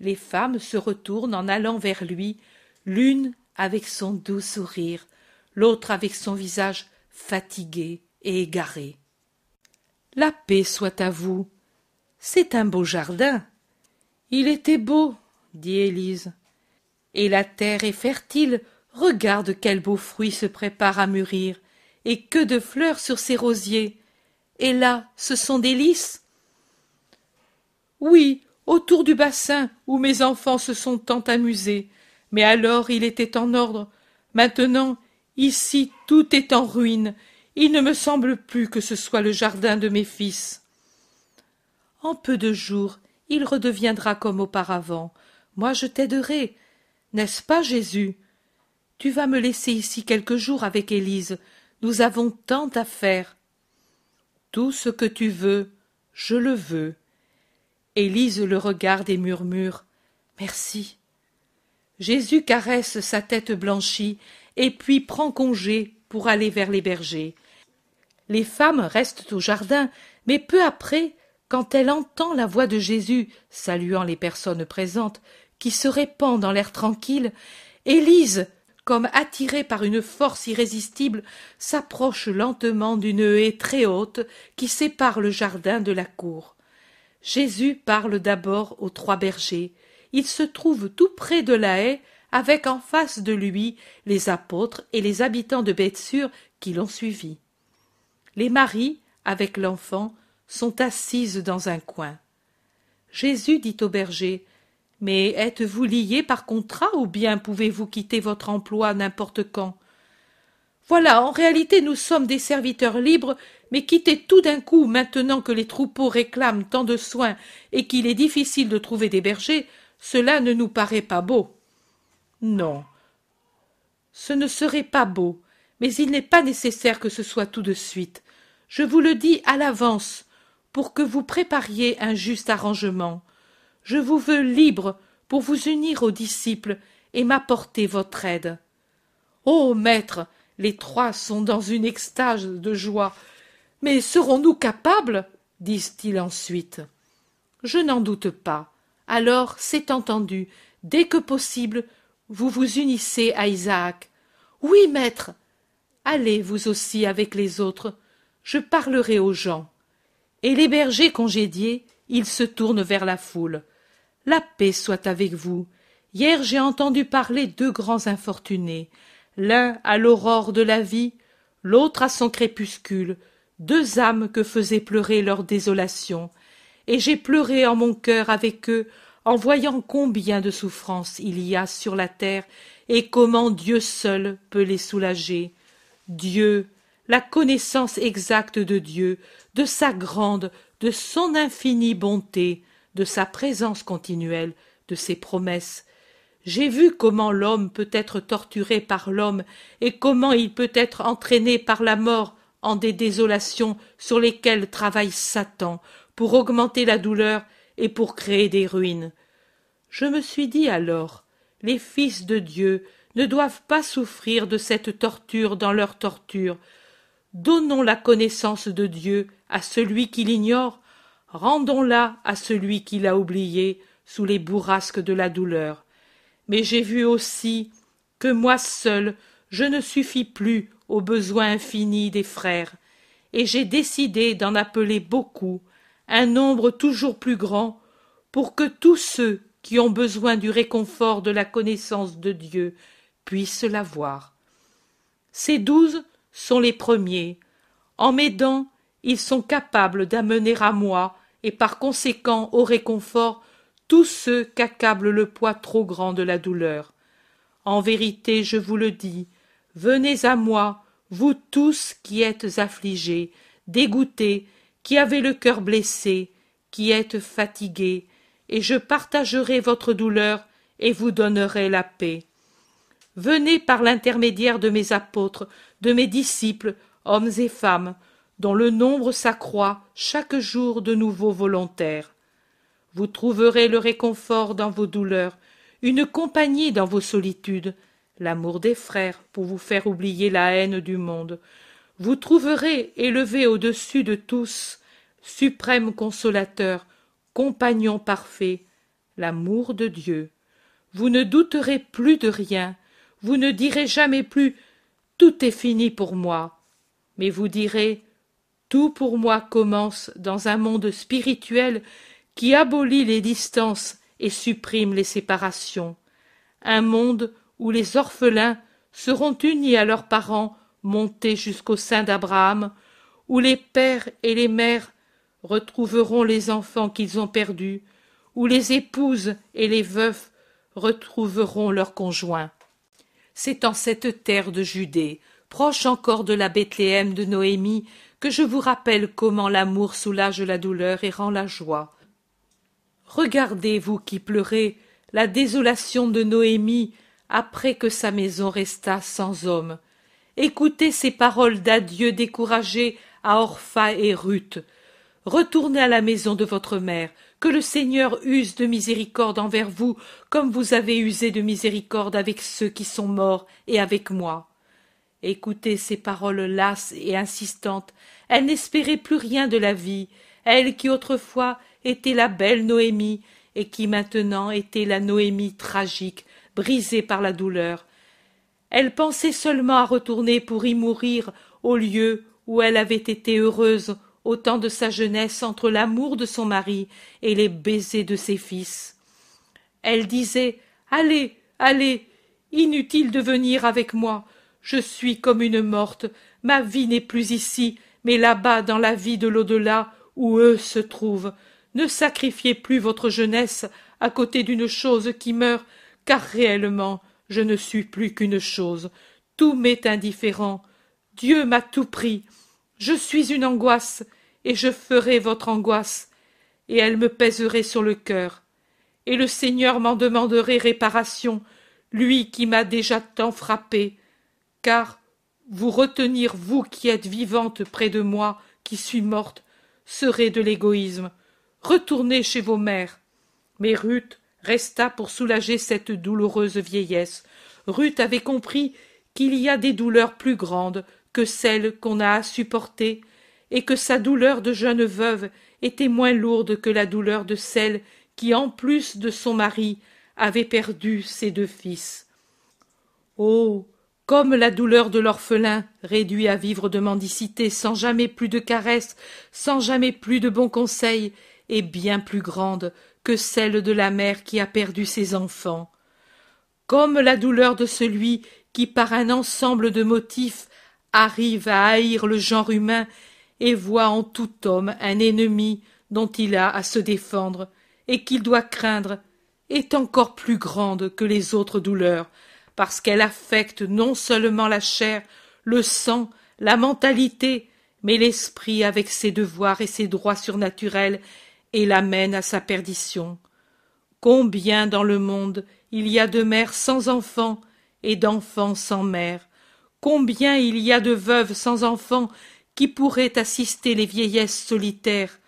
Les femmes se retournent en allant vers lui, l'une avec son doux sourire, l'autre avec son visage fatigué et égaré. La paix soit à vous. C'est un beau jardin. Il était beau, dit Élise. Et la terre est fertile. Regarde quels beaux fruits se préparent à mûrir, et que de fleurs sur ces rosiers. Et là, ce sont des lys. Oui, autour du bassin où mes enfants se sont tant amusés. Mais alors il était en ordre. Maintenant, ici tout est en ruine. Il ne me semble plus que ce soit le jardin de mes fils. En peu de jours, il redeviendra comme auparavant. Moi je t'aiderai. N'est-ce pas, Jésus? Tu vas me laisser ici quelques jours avec Élise. Nous avons tant à faire. Tout ce que tu veux, je le veux. Élise le regarde et murmure. Merci. Jésus caresse sa tête blanchie et puis prend congé pour aller vers les bergers. Les femmes restent au jardin, mais peu après, quand elle entend la voix de Jésus saluant les personnes présentes, qui se répand dans l'air tranquille, Élise, comme attirée par une force irrésistible, s'approche lentement d'une haie très haute qui sépare le jardin de la cour. Jésus parle d'abord aux trois bergers, il se trouve tout près de la haie, avec en face de lui les apôtres et les habitants de Bethsur qui l'ont suivi. Les maris, avec l'enfant, sont assises dans un coin. Jésus dit au berger Mais êtes-vous liés par contrat ou bien pouvez-vous quitter votre emploi n'importe quand? Voilà, en réalité nous sommes des serviteurs libres, mais quitter tout d'un coup maintenant que les troupeaux réclament tant de soins et qu'il est difficile de trouver des bergers, cela ne nous paraît pas beau. Non. Ce ne serait pas beau, mais il n'est pas nécessaire que ce soit tout de suite. Je vous le dis à l'avance, pour que vous prépariez un juste arrangement. Je vous veux libre pour vous unir aux disciples et m'apporter votre aide. Ô maître, les trois sont dans une extase de joie. Mais serons-nous capables? disent-ils ensuite. Je n'en doute pas. Alors, c'est entendu, dès que possible, vous vous unissez à Isaac. Oui, maître. Allez vous aussi avec les autres. Je parlerai aux gens. Et les bergers congédiés, ils se tournent vers la foule. La paix soit avec vous. Hier j'ai entendu parler deux grands infortunés, l'un à l'aurore de la vie, l'autre à son crépuscule, deux âmes que faisait pleurer leur désolation, et j'ai pleuré en mon cœur avec eux en voyant combien de souffrances il y a sur la terre et comment Dieu seul peut les soulager. Dieu, la connaissance exacte de Dieu, de sa grande, de son infinie bonté, de sa présence continuelle, de ses promesses. J'ai vu comment l'homme peut être torturé par l'homme et comment il peut être entraîné par la mort en des désolations sur lesquelles travaille Satan pour augmenter la douleur et pour créer des ruines. Je me suis dit alors, les fils de Dieu ne doivent pas souffrir de cette torture dans leur torture. Donnons la connaissance de Dieu à celui qui l'ignore, rendons-la à celui qui l'a oublié sous les bourrasques de la douleur. Mais j'ai vu aussi que moi seul je ne suffis plus aux besoins infinis des frères, et j'ai décidé d'en appeler beaucoup, un nombre toujours plus grand, pour que tous ceux qui ont besoin du réconfort de la connaissance de Dieu puissent l'avoir. Ces douze sont les premiers. En m'aidant, ils sont capables d'amener à moi, et par conséquent au réconfort, tous ceux qu'accable le poids trop grand de la douleur. En vérité, je vous le dis, venez à moi, vous tous qui êtes affligés, dégoûtés, qui avez le cœur blessé, qui êtes fatigués, et je partagerai votre douleur et vous donnerai la paix. Venez par l'intermédiaire de mes apôtres, de mes disciples, hommes et femmes, dont le nombre s'accroît chaque jour de nouveaux volontaires. Vous trouverez le réconfort dans vos douleurs, une compagnie dans vos solitudes, l'amour des frères pour vous faire oublier la haine du monde. Vous trouverez élevé au-dessus de tous, suprême consolateur, compagnon parfait, l'amour de Dieu. Vous ne douterez plus de rien, vous ne direz jamais plus tout est fini pour moi, mais vous direz tout pour moi commence dans un monde spirituel qui abolit les distances et supprime les séparations, un monde où les orphelins seront unis à leurs parents montés jusqu'au sein d'Abraham, où les pères et les mères retrouveront les enfants qu'ils ont perdus, où les épouses et les veufs retrouveront leurs conjoints. C'est en cette terre de Judée, proche encore de la Bethléem de Noémie, que je vous rappelle comment l'amour soulage la douleur et rend la joie. Regardez, vous qui pleurez, la désolation de Noémie après que sa maison resta sans homme. Écoutez ces paroles d'adieu découragées à Orpha et Ruth. Retournez à la maison de votre mère, que le Seigneur use de miséricorde envers vous, comme vous avez usé de miséricorde avec ceux qui sont morts et avec moi. Écoutez ces paroles lasses et insistantes. Elle n'espérait plus rien de la vie, elle qui autrefois était la belle Noémie, et qui maintenant était la Noémie tragique, brisée par la douleur. Elle pensait seulement à retourner pour y mourir au lieu où elle avait été heureuse au temps de sa jeunesse entre l'amour de son mari et les baisers de ses fils. Elle disait Allez, allez, inutile de venir avec moi. Je suis comme une morte. Ma vie n'est plus ici, mais là-bas dans la vie de l'au-delà où eux se trouvent. Ne sacrifiez plus votre jeunesse à côté d'une chose qui meurt car réellement je ne suis plus qu'une chose, tout m'est indifférent. Dieu m'a tout pris. Je suis une angoisse, et je ferai votre angoisse, et elle me pèserait sur le cœur. Et le Seigneur m'en demanderait réparation, lui qui m'a déjà tant frappé, car vous retenir, vous qui êtes vivante près de moi, qui suis morte, serait de l'égoïsme. Retournez chez vos mères. Mais Ruth resta pour soulager cette douloureuse vieillesse. Ruth avait compris qu'il y a des douleurs plus grandes que celles qu'on a à supporter, et que sa douleur de jeune veuve était moins lourde que la douleur de celle qui, en plus de son mari, avait perdu ses deux fils. Oh. Comme la douleur de l'orphelin, réduit à vivre de mendicité, sans jamais plus de caresses, sans jamais plus de bons conseils, est bien plus grande que celle de la mère qui a perdu ses enfants. Comme la douleur de celui qui, par un ensemble de motifs, arrive à haïr le genre humain et voit en tout homme un ennemi dont il a à se défendre et qu'il doit craindre, est encore plus grande que les autres douleurs, parce qu'elle affecte non seulement la chair, le sang, la mentalité, mais l'esprit avec ses devoirs et ses droits surnaturels, et l'amène à sa perdition. Combien dans le monde il y a de mères sans enfants et d'enfants sans mère Combien il y a de veuves sans enfants qui pourraient assister les vieillesses solitaires?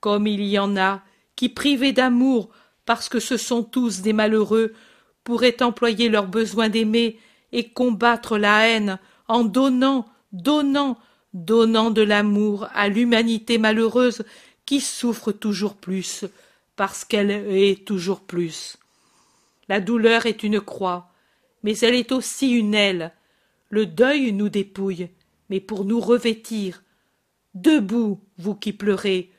Comme il y en a qui, privés d'amour, parce que ce sont tous des malheureux, pourraient employer leur besoin d'aimer et combattre la haine en donnant, donnant, donnant de l'amour à l'humanité malheureuse qui souffre toujours plus parce qu'elle est toujours plus. La douleur est une croix, mais elle est aussi une aile. Le deuil nous dépouille, mais pour nous revêtir. Debout, vous qui pleurez,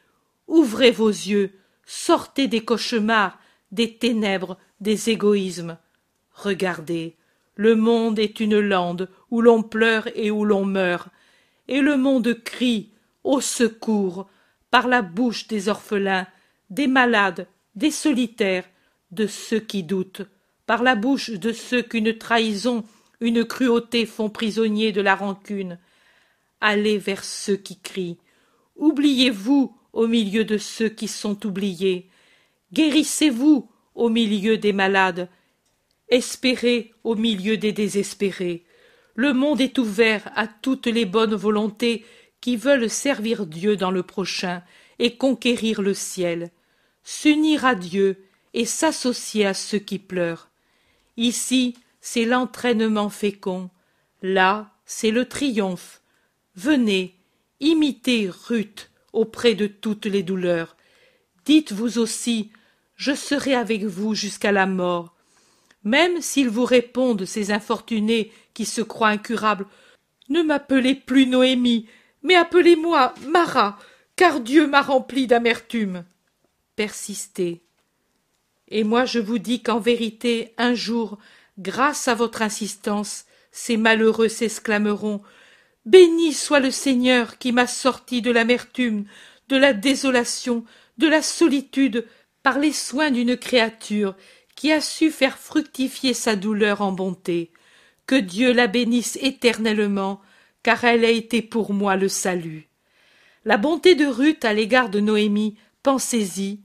ouvrez vos yeux, sortez des cauchemars, des ténèbres, des égoïsmes. Regardez, le monde est une lande où l'on pleure et où l'on meurt, et le monde crie au secours par la bouche des orphelins, des malades, des solitaires, de ceux qui doutent, par la bouche de ceux qu'une trahison, une cruauté font prisonniers de la rancune. Allez vers ceux qui crient. Oubliez-vous au milieu de ceux qui sont oubliés. Guérissez-vous au milieu des malades, espérez au milieu des désespérés. Le monde est ouvert à toutes les bonnes volontés qui veulent servir Dieu dans le prochain et conquérir le ciel, s'unir à Dieu et s'associer à ceux qui pleurent. Ici, c'est l'entraînement fécond, là, c'est le triomphe. Venez, imitez Ruth auprès de toutes les douleurs. Dites vous aussi je serai avec vous jusqu'à la mort. Même s'ils vous répondent, ces infortunés qui se croient incurables, ne m'appelez plus Noémie, mais appelez-moi Mara, car Dieu m'a rempli d'amertume. Persistez. Et moi je vous dis qu'en vérité, un jour, grâce à votre insistance, ces malheureux s'exclameront Béni soit le Seigneur qui m'a sorti de l'amertume, de la désolation, de la solitude, par les soins d'une créature qui a su faire fructifier sa douleur en bonté. Que Dieu la bénisse éternellement, car elle a été pour moi le salut. La bonté de Ruth à l'égard de Noémie, pensez-y,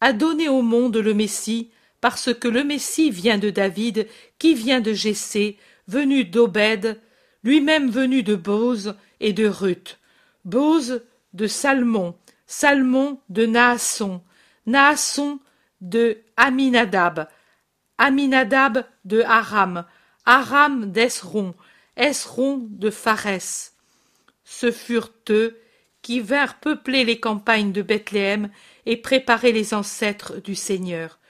a donné au monde le Messie, parce que le Messie vient de David, qui vient de Jessé, venu d'Obed, lui-même venu de Bose et de Ruth. Bose de Salmon, Salmon de Naasson, Naasson de Aminadab, Aminadab de Aram, Aram d'Esron, Esron de Pharès. Ce furent eux qui vinrent peupler les campagnes de Bethléem et préparer les ancêtres du Seigneur.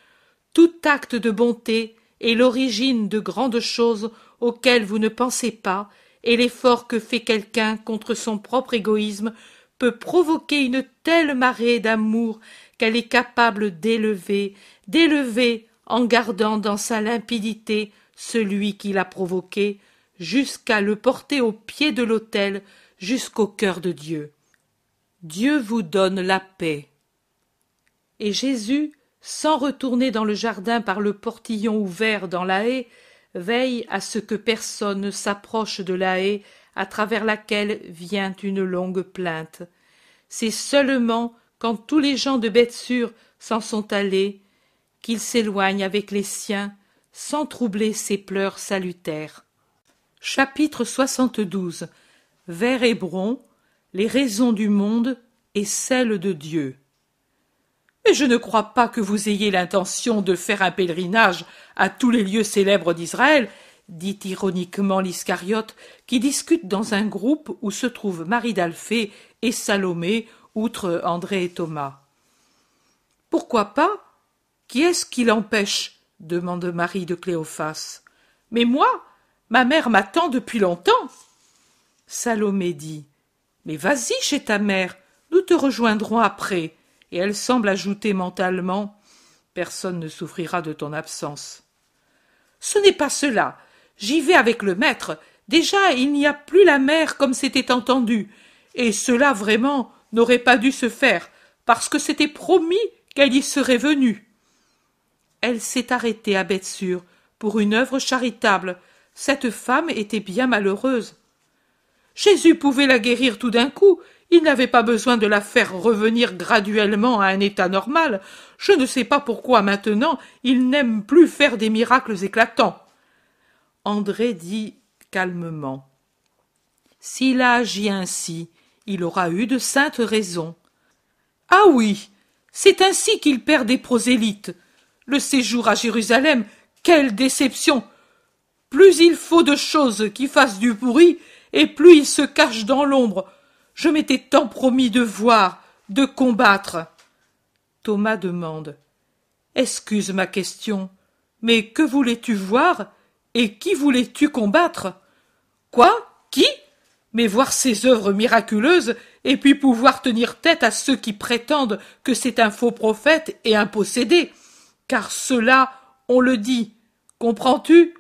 Tout acte de bonté est l'origine de grandes choses auxquelles vous ne pensez pas, et l'effort que fait quelqu'un contre son propre égoïsme peut provoquer une telle marée d'amour qu'elle est capable d'élever, d'élever en gardant dans sa limpidité celui qui l'a provoqué, jusqu'à le porter au pied de l'autel, jusqu'au cœur de Dieu. Dieu vous donne la paix. Et Jésus, sans retourner dans le jardin par le portillon ouvert dans la haie, veille à ce que personne ne s'approche de la haie à travers laquelle vient une longue plainte. C'est seulement quand tous les gens de Bethsur s'en sont allés, qu'il s'éloigne avec les siens, sans troubler ses pleurs salutaires. Chapitre 72 Vers Hébron, les raisons du monde et celles de Dieu. Mais je ne crois pas que vous ayez l'intention de faire un pèlerinage à tous les lieux célèbres d'Israël, dit ironiquement l'Iscariote, qui discute dans un groupe où se trouvent Marie d'Alphée et Salomé, outre André et Thomas. Pourquoi pas? Qui est-ce qui l'empêche? demande Marie de Cléophas. Mais moi, ma mère m'attend depuis longtemps. Salomé dit. Mais vas-y chez ta mère, nous te rejoindrons après et elle semble ajouter mentalement Personne ne souffrira de ton absence. Ce n'est pas cela. J'y vais avec le maître. Déjà, il n'y a plus la mer comme c'était entendu. Et cela vraiment n'aurait pas dû se faire, parce que c'était promis qu'elle y serait venue. Elle s'est arrêtée à Bethsure pour une œuvre charitable. Cette femme était bien malheureuse. Jésus pouvait la guérir tout d'un coup, il n'avait pas besoin de la faire revenir graduellement à un état normal. Je ne sais pas pourquoi maintenant il n'aime plus faire des miracles éclatants. André dit calmement. S'il a agi ainsi, il aura eu de saintes raisons. Ah oui, c'est ainsi qu'il perd des prosélytes. Le séjour à Jérusalem, quelle déception. Plus il faut de choses qui fassent du bruit, et plus il se cache dans l'ombre. Je m'étais tant promis de voir, de combattre. Thomas demande. Excuse ma question, mais que voulais-tu voir et qui voulais-tu combattre? Quoi? Qui? Mais voir ces œuvres miraculeuses et puis pouvoir tenir tête à ceux qui prétendent que c'est un faux prophète et un possédé. Car cela, on le dit. Comprends-tu?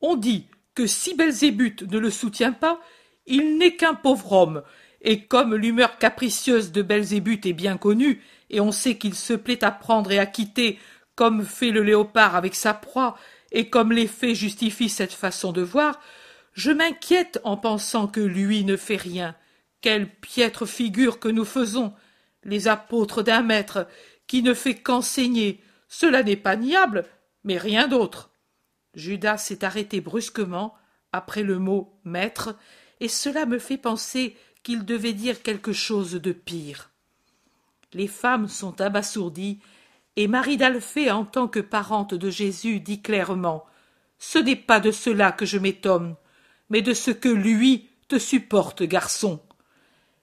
On dit que si Belzébuth ne le soutient pas, il n'est qu'un pauvre homme et comme l'humeur capricieuse de Belzébuth est bien connue, et on sait qu'il se plaît à prendre et à quitter, comme fait le léopard avec sa proie, et comme les faits justifient cette façon de voir, je m'inquiète en pensant que lui ne fait rien. Quelle piètre figure que nous faisons, les apôtres d'un maître, qui ne fait qu'enseigner. Cela n'est pas niable, mais rien d'autre. Judas s'est arrêté brusquement, après le mot maître, et cela me fait penser qu'il devait dire quelque chose de pire. Les femmes sont abasourdies, et Marie d'Alphée, en tant que parente de Jésus, dit clairement Ce n'est pas de cela que je m'étonne, mais de ce que lui te supporte, garçon.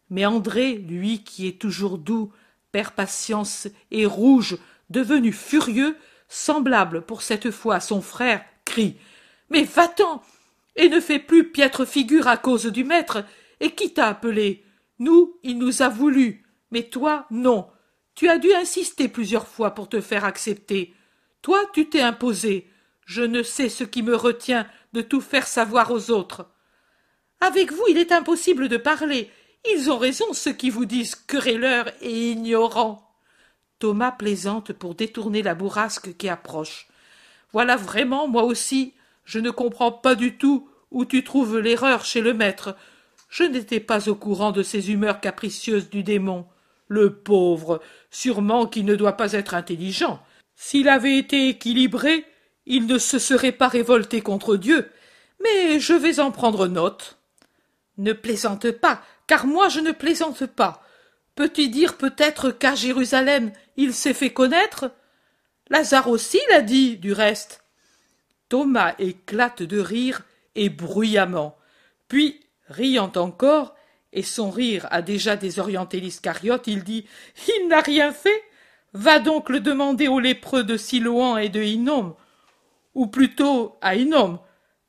Mais André, lui qui est toujours doux, perd patience et rouge, devenu furieux, semblable pour cette fois à son frère, crie Mais va-t'en et ne fais plus piètre figure à cause du maître et qui t'a appelé? Nous, il nous a voulu, mais toi, non. Tu as dû insister plusieurs fois pour te faire accepter. Toi, tu t'es imposé. Je ne sais ce qui me retient de tout faire savoir aux autres. Avec vous, il est impossible de parler. Ils ont raison, ceux qui vous disent querelleurs et ignorants. Thomas plaisante pour détourner la bourrasque qui approche. Voilà vraiment, moi aussi, je ne comprends pas du tout où tu trouves l'erreur chez le maître. Je n'étais pas au courant de ces humeurs capricieuses du démon. Le pauvre, sûrement qu'il ne doit pas être intelligent. S'il avait été équilibré, il ne se serait pas révolté contre Dieu. Mais je vais en prendre note. Ne plaisante pas, car moi je ne plaisante pas. Peux-tu dire peut-être qu'à Jérusalem il s'est fait connaître? Lazare aussi l'a dit, du reste. Thomas éclate de rire et bruyamment. Puis riant encore, et son rire a déjà désorienté l'Iscariote, il dit Il n'a rien fait. Va donc le demander aux lépreux de Siloan et de Hinnom, ou plutôt à Hinnom,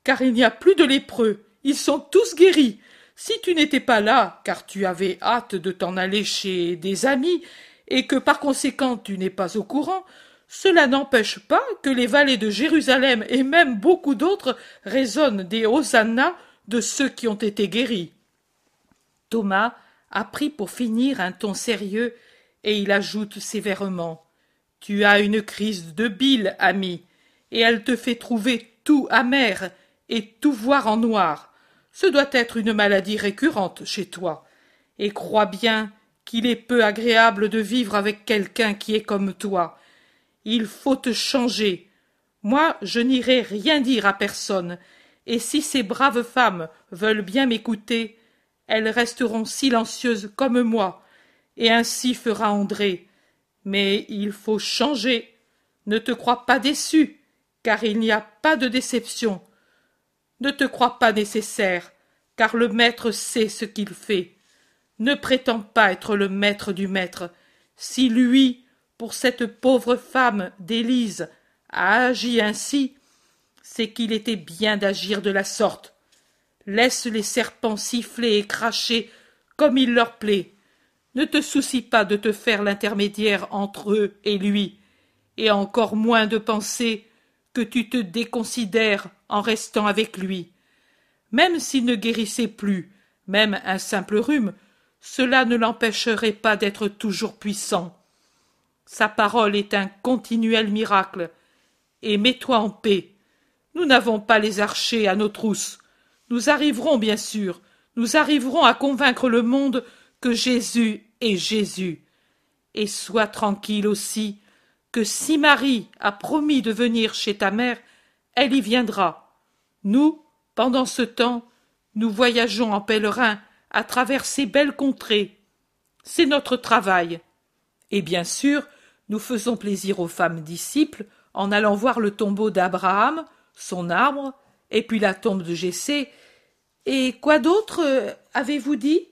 car il n'y a plus de lépreux, ils sont tous guéris. Si tu n'étais pas là, car tu avais hâte de t'en aller chez des amis, et que par conséquent tu n'es pas au courant, cela n'empêche pas que les vallées de Jérusalem et même beaucoup d'autres résonnent des hosannas de ceux qui ont été guéris. Thomas a pris pour finir un ton sérieux et il ajoute sévèrement Tu as une crise de bile, ami, et elle te fait trouver tout amer et tout voir en noir. Ce doit être une maladie récurrente chez toi. Et crois bien qu'il est peu agréable de vivre avec quelqu'un qui est comme toi. Il faut te changer. Moi, je n'irai rien dire à personne, et si ces braves femmes veulent bien m'écouter, elles resteront silencieuses comme moi, et ainsi fera André. Mais il faut changer. Ne te crois pas déçu, car il n'y a pas de déception. Ne te crois pas nécessaire, car le maître sait ce qu'il fait. Ne prétends pas être le maître du maître. Si lui, pour cette pauvre femme d'Élise, a agi ainsi, c'est qu'il était bien d'agir de la sorte. Laisse les serpents siffler et cracher comme il leur plaît. Ne te soucie pas de te faire l'intermédiaire entre eux et lui, et encore moins de penser que tu te déconsidères en restant avec lui. Même s'il ne guérissait plus, même un simple rhume, cela ne l'empêcherait pas d'être toujours puissant. Sa parole est un continuel miracle. Et mets-toi en paix. Nous n'avons pas les archers à nos trousses. Nous arriverons, bien sûr, nous arriverons à convaincre le monde que Jésus est Jésus. Et sois tranquille aussi, que si Marie a promis de venir chez ta mère, elle y viendra. Nous, pendant ce temps, nous voyageons en pèlerin à travers ces belles contrées. C'est notre travail. Et bien sûr, nous faisons plaisir aux femmes disciples en allant voir le tombeau d'Abraham, son arbre, et puis la tombe de Jessé. Et quoi d'autre euh, avez-vous dit?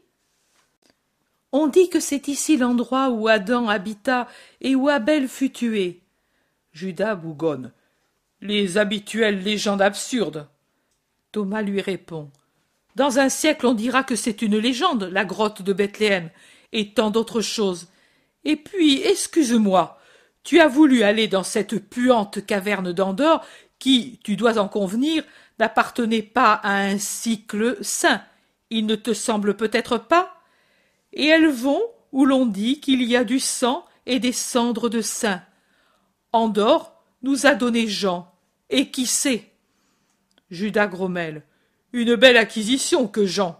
On dit que c'est ici l'endroit où Adam habita et où Abel fut tué. Judas bougonne. Les habituelles légendes absurdes. Thomas lui répond. Dans un siècle, on dira que c'est une légende, la grotte de Bethléem, et tant d'autres choses. Et puis, excuse-moi, tu as voulu aller dans cette puante caverne d'Andorre qui, tu dois en convenir, n'appartenait pas à un cycle saint. Il ne te semble peut-être pas Et elles vont où l'on dit qu'il y a du sang et des cendres de saints. Andorre nous a donné Jean. Et qui sait? Judas Grommel. Une belle acquisition que Jean.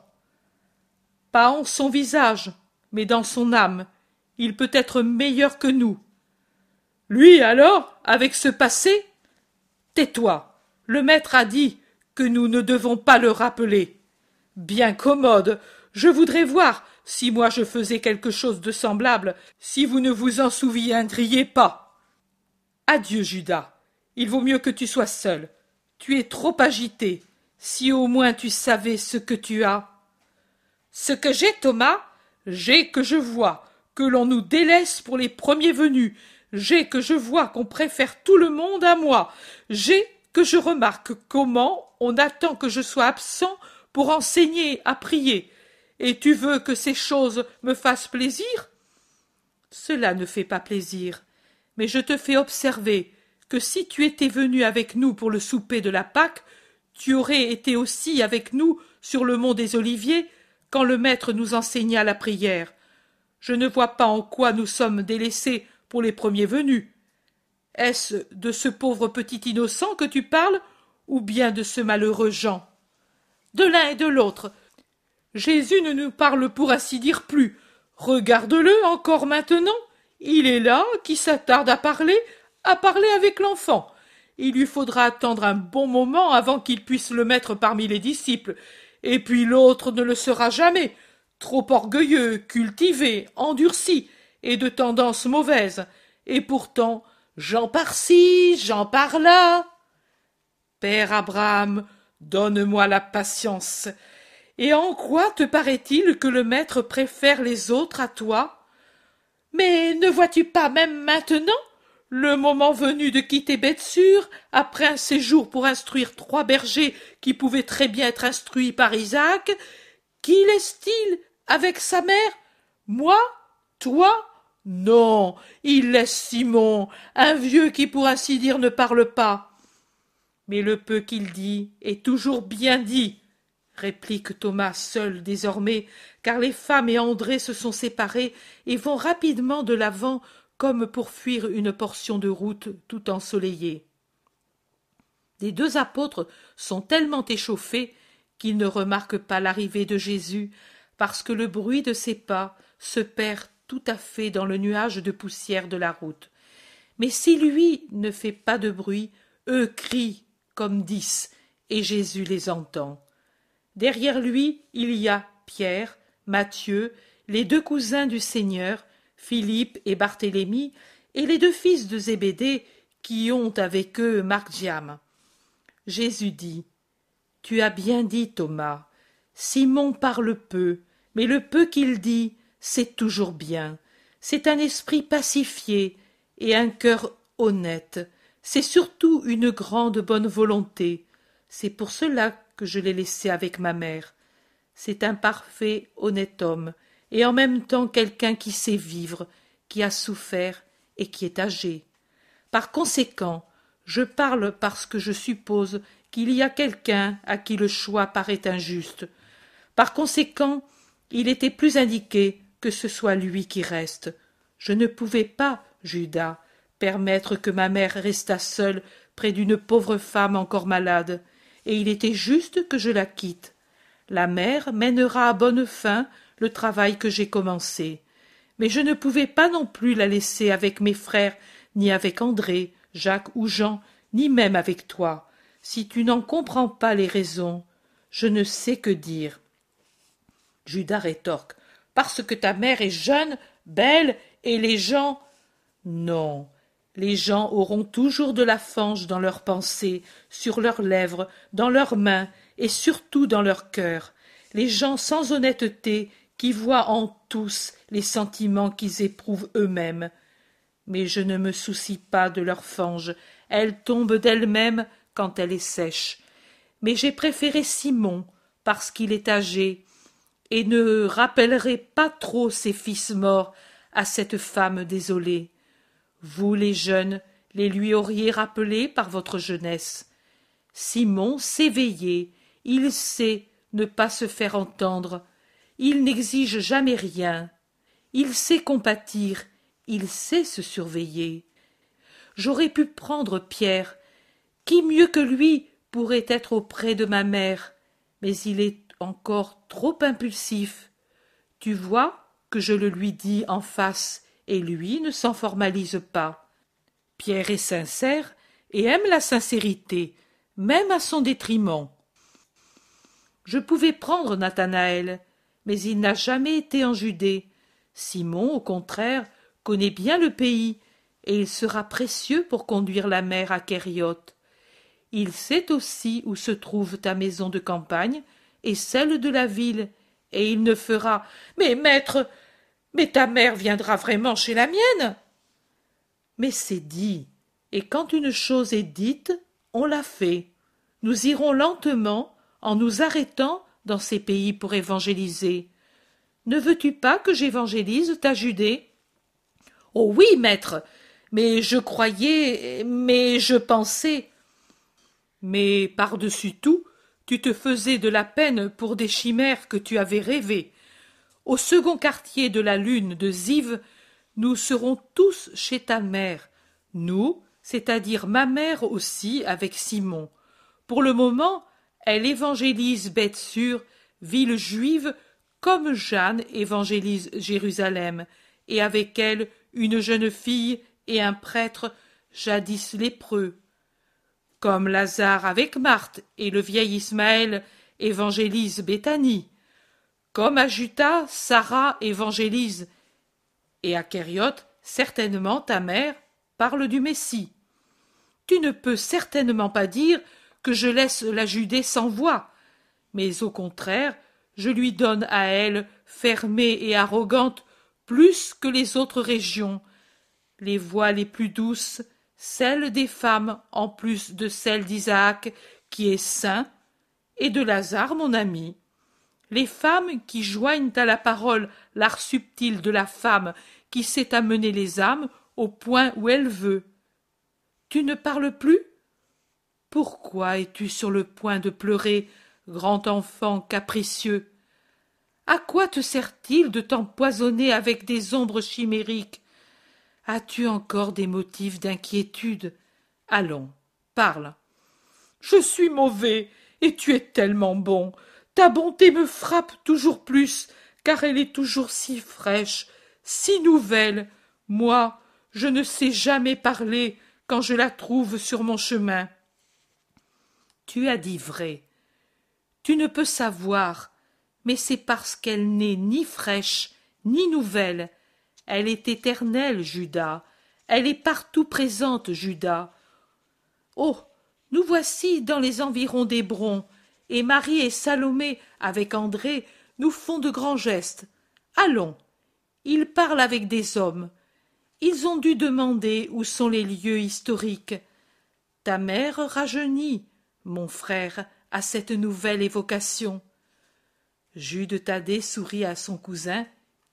Pas en son visage, mais dans son âme. Il peut être meilleur que nous. Lui alors, avec ce passé Tais-toi. Le maître a dit que nous ne devons pas le rappeler. Bien commode. Je voudrais voir, si moi je faisais quelque chose de semblable, si vous ne vous en souviendriez pas. Adieu, Judas. Il vaut mieux que tu sois seul. Tu es trop agité. Si au moins tu savais ce que tu as. Ce que j'ai, Thomas, j'ai que je vois, que l'on nous délaisse pour les premiers venus, j'ai que je vois qu'on préfère tout le monde à moi, j'ai que je remarque comment on attend que je sois absent pour enseigner à prier. Et tu veux que ces choses me fassent plaisir? Cela ne fait pas plaisir, mais je te fais observer que si tu étais venu avec nous pour le souper de la Pâque, tu aurais été aussi avec nous sur le mont des Oliviers quand le maître nous enseigna la prière. Je ne vois pas en quoi nous sommes délaissés pour les premiers venus. Est-ce de ce pauvre petit innocent que tu parles, ou bien de ce malheureux Jean? De l'un et de l'autre. Jésus ne nous parle pour ainsi dire plus. Regarde-le encore maintenant. Il est là, qui s'attarde à parler, à parler avec l'enfant. Il lui faudra attendre un bon moment avant qu'il puisse le mettre parmi les disciples, et puis l'autre ne le sera jamais, trop orgueilleux, cultivé, endurci, et de tendance mauvaise, et pourtant j'en par-ci, j'en par-là. Père Abraham, donne-moi la patience. Et en quoi te paraît-il que le maître préfère les autres à toi? Mais ne vois-tu pas même maintenant le moment venu de quitter Bethsur, après un séjour pour instruire trois bergers qui pouvaient très bien être instruits par Isaac, qui laisse-t-il avec sa mère? Moi? Toi? Non, il laisse Simon, un vieux qui pour ainsi dire ne parle pas. Mais le peu qu'il dit est toujours bien dit, réplique Thomas seul désormais, car les femmes et André se sont séparés et vont rapidement de l'avant comme pour fuir une portion de route tout ensoleillée. Les deux apôtres sont tellement échauffés qu'ils ne remarquent pas l'arrivée de Jésus, parce que le bruit de ses pas se perd tout à fait dans le nuage de poussière de la route. Mais si lui ne fait pas de bruit, eux crient comme dix, et Jésus les entend. Derrière lui, il y a Pierre, Matthieu, les deux cousins du Seigneur, Philippe et Barthélemy, et les deux fils de Zébédée, qui ont avec eux Marc-Diam. Jésus dit Tu as bien dit, Thomas. Simon parle peu, mais le peu qu'il dit, c'est toujours bien. C'est un esprit pacifié et un cœur honnête. C'est surtout une grande bonne volonté. C'est pour cela que je l'ai laissé avec ma mère. C'est un parfait, honnête homme, et en même temps quelqu'un qui sait vivre, qui a souffert et qui est âgé. Par conséquent, je parle parce que je suppose qu'il y a quelqu'un à qui le choix paraît injuste. Par conséquent, il était plus indiqué que ce soit lui qui reste. Je ne pouvais pas, Judas, permettre que ma mère restât seule près d'une pauvre femme encore malade, et il était juste que je la quitte. La mère mènera à bonne fin le travail que j'ai commencé. Mais je ne pouvais pas non plus la laisser avec mes frères, ni avec André, Jacques ou Jean, ni même avec toi. Si tu n'en comprends pas les raisons, je ne sais que dire. Judas rétorque. Parce que ta mère est jeune, belle, et les gens. Non, les gens auront toujours de la fange dans leurs pensées, sur leurs lèvres, dans leurs mains, et surtout dans leur cœur. Les gens sans honnêteté qui voient en tous les sentiments qu'ils éprouvent eux-mêmes. Mais je ne me soucie pas de leur fange, elle tombe d'elle-même quand elle est sèche. Mais j'ai préféré Simon, parce qu'il est âgé, et ne rappellerai pas trop ses fils morts à cette femme désolée. Vous, les jeunes, les lui auriez rappelés par votre jeunesse. Simon s'éveiller, il sait ne pas se faire entendre, il n'exige jamais rien, il sait compatir, il sait se surveiller. J'aurais pu prendre Pierre, qui mieux que lui pourrait être auprès de ma mère, mais il est encore trop impulsif. Tu vois que je le lui dis en face, et lui ne s'en formalise pas. Pierre est sincère et aime la sincérité, même à son détriment. Je pouvais prendre Nathanaël, mais il n'a jamais été en Judée. Simon, au contraire, connaît bien le pays, et il sera précieux pour conduire la mère à Kériote. Il sait aussi où se trouve ta maison de campagne et celle de la ville, et il ne fera. Mais maître, mais ta mère viendra vraiment chez la mienne. Mais c'est dit, et quand une chose est dite, on la fait. Nous irons lentement, en nous arrêtant dans ces pays pour évangéliser. Ne veux-tu pas que j'évangélise ta Judée? Oh oui, maître, mais je croyais, mais je pensais. Mais par-dessus tout, tu te faisais de la peine pour des chimères que tu avais rêvées. Au second quartier de la lune de Ziv, nous serons tous chez ta mère, nous, c'est-à-dire ma mère aussi avec Simon. Pour le moment, elle évangélise Bethsur, ville juive, comme Jeanne évangélise Jérusalem, et avec elle une jeune fille et un prêtre jadis lépreux. Comme Lazare avec Marthe et le vieil Ismaël évangélise Béthanie. Comme à Juta, Sarah évangélise, et à Kériote, certainement ta mère parle du Messie. Tu ne peux certainement pas dire que je laisse la Judée sans voix, mais au contraire, je lui donne à elle, fermée et arrogante, plus que les autres régions, les voix les plus douces, celles des femmes en plus de celles d'Isaac, qui est saint, et de Lazare, mon ami. Les femmes qui joignent à la parole l'art subtil de la femme qui sait amener les âmes au point où elle veut. Tu ne parles plus? Pourquoi es-tu sur le point de pleurer, grand enfant capricieux? À quoi te sert-il de t'empoisonner avec des ombres chimériques? As-tu encore des motifs d'inquiétude? Allons, parle. Je suis mauvais, et tu es tellement bon. Ta bonté me frappe toujours plus, car elle est toujours si fraîche, si nouvelle. Moi, je ne sais jamais parler quand je la trouve sur mon chemin. Tu as dit vrai. Tu ne peux savoir, mais c'est parce qu'elle n'est ni fraîche, ni nouvelle. Elle est éternelle, Judas. Elle est partout présente, Judas. Oh. Nous voici dans les environs d'Hébron, et Marie et Salomé, avec André, nous font de grands gestes. Allons. Ils parlent avec des hommes. Ils ont dû demander où sont les lieux historiques. Ta mère rajeunit, mon frère, à cette nouvelle évocation. Jude Thaddée sourit à son cousin,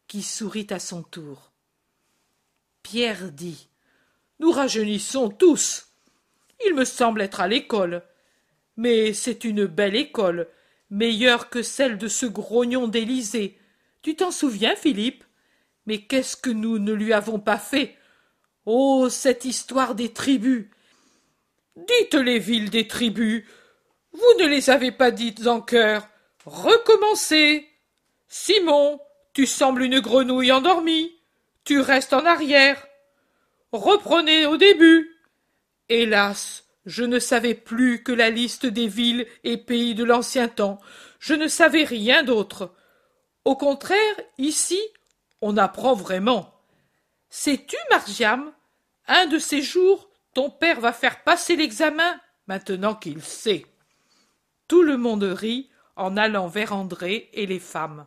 qui sourit à son tour. Pierre dit Nous rajeunissons tous. Il me semble être à l'école. Mais c'est une belle école, meilleure que celle de ce grognon d'Élysée. Tu t'en souviens, Philippe? Mais qu'est-ce que nous ne lui avons pas fait? Oh, cette histoire des tribus Dites les villes des tribus. Vous ne les avez pas dites en chœur. Recommencez. Simon, tu sembles une grenouille endormie. Tu restes en arrière. Reprenez au début. Hélas, je ne savais plus que la liste des villes et pays de l'ancien temps. Je ne savais rien d'autre. Au contraire, ici, on apprend vraiment. Sais-tu, Margiam, un de ces jours, ton père va faire passer l'examen, maintenant qu'il sait. Tout le monde rit en allant vers André et les femmes.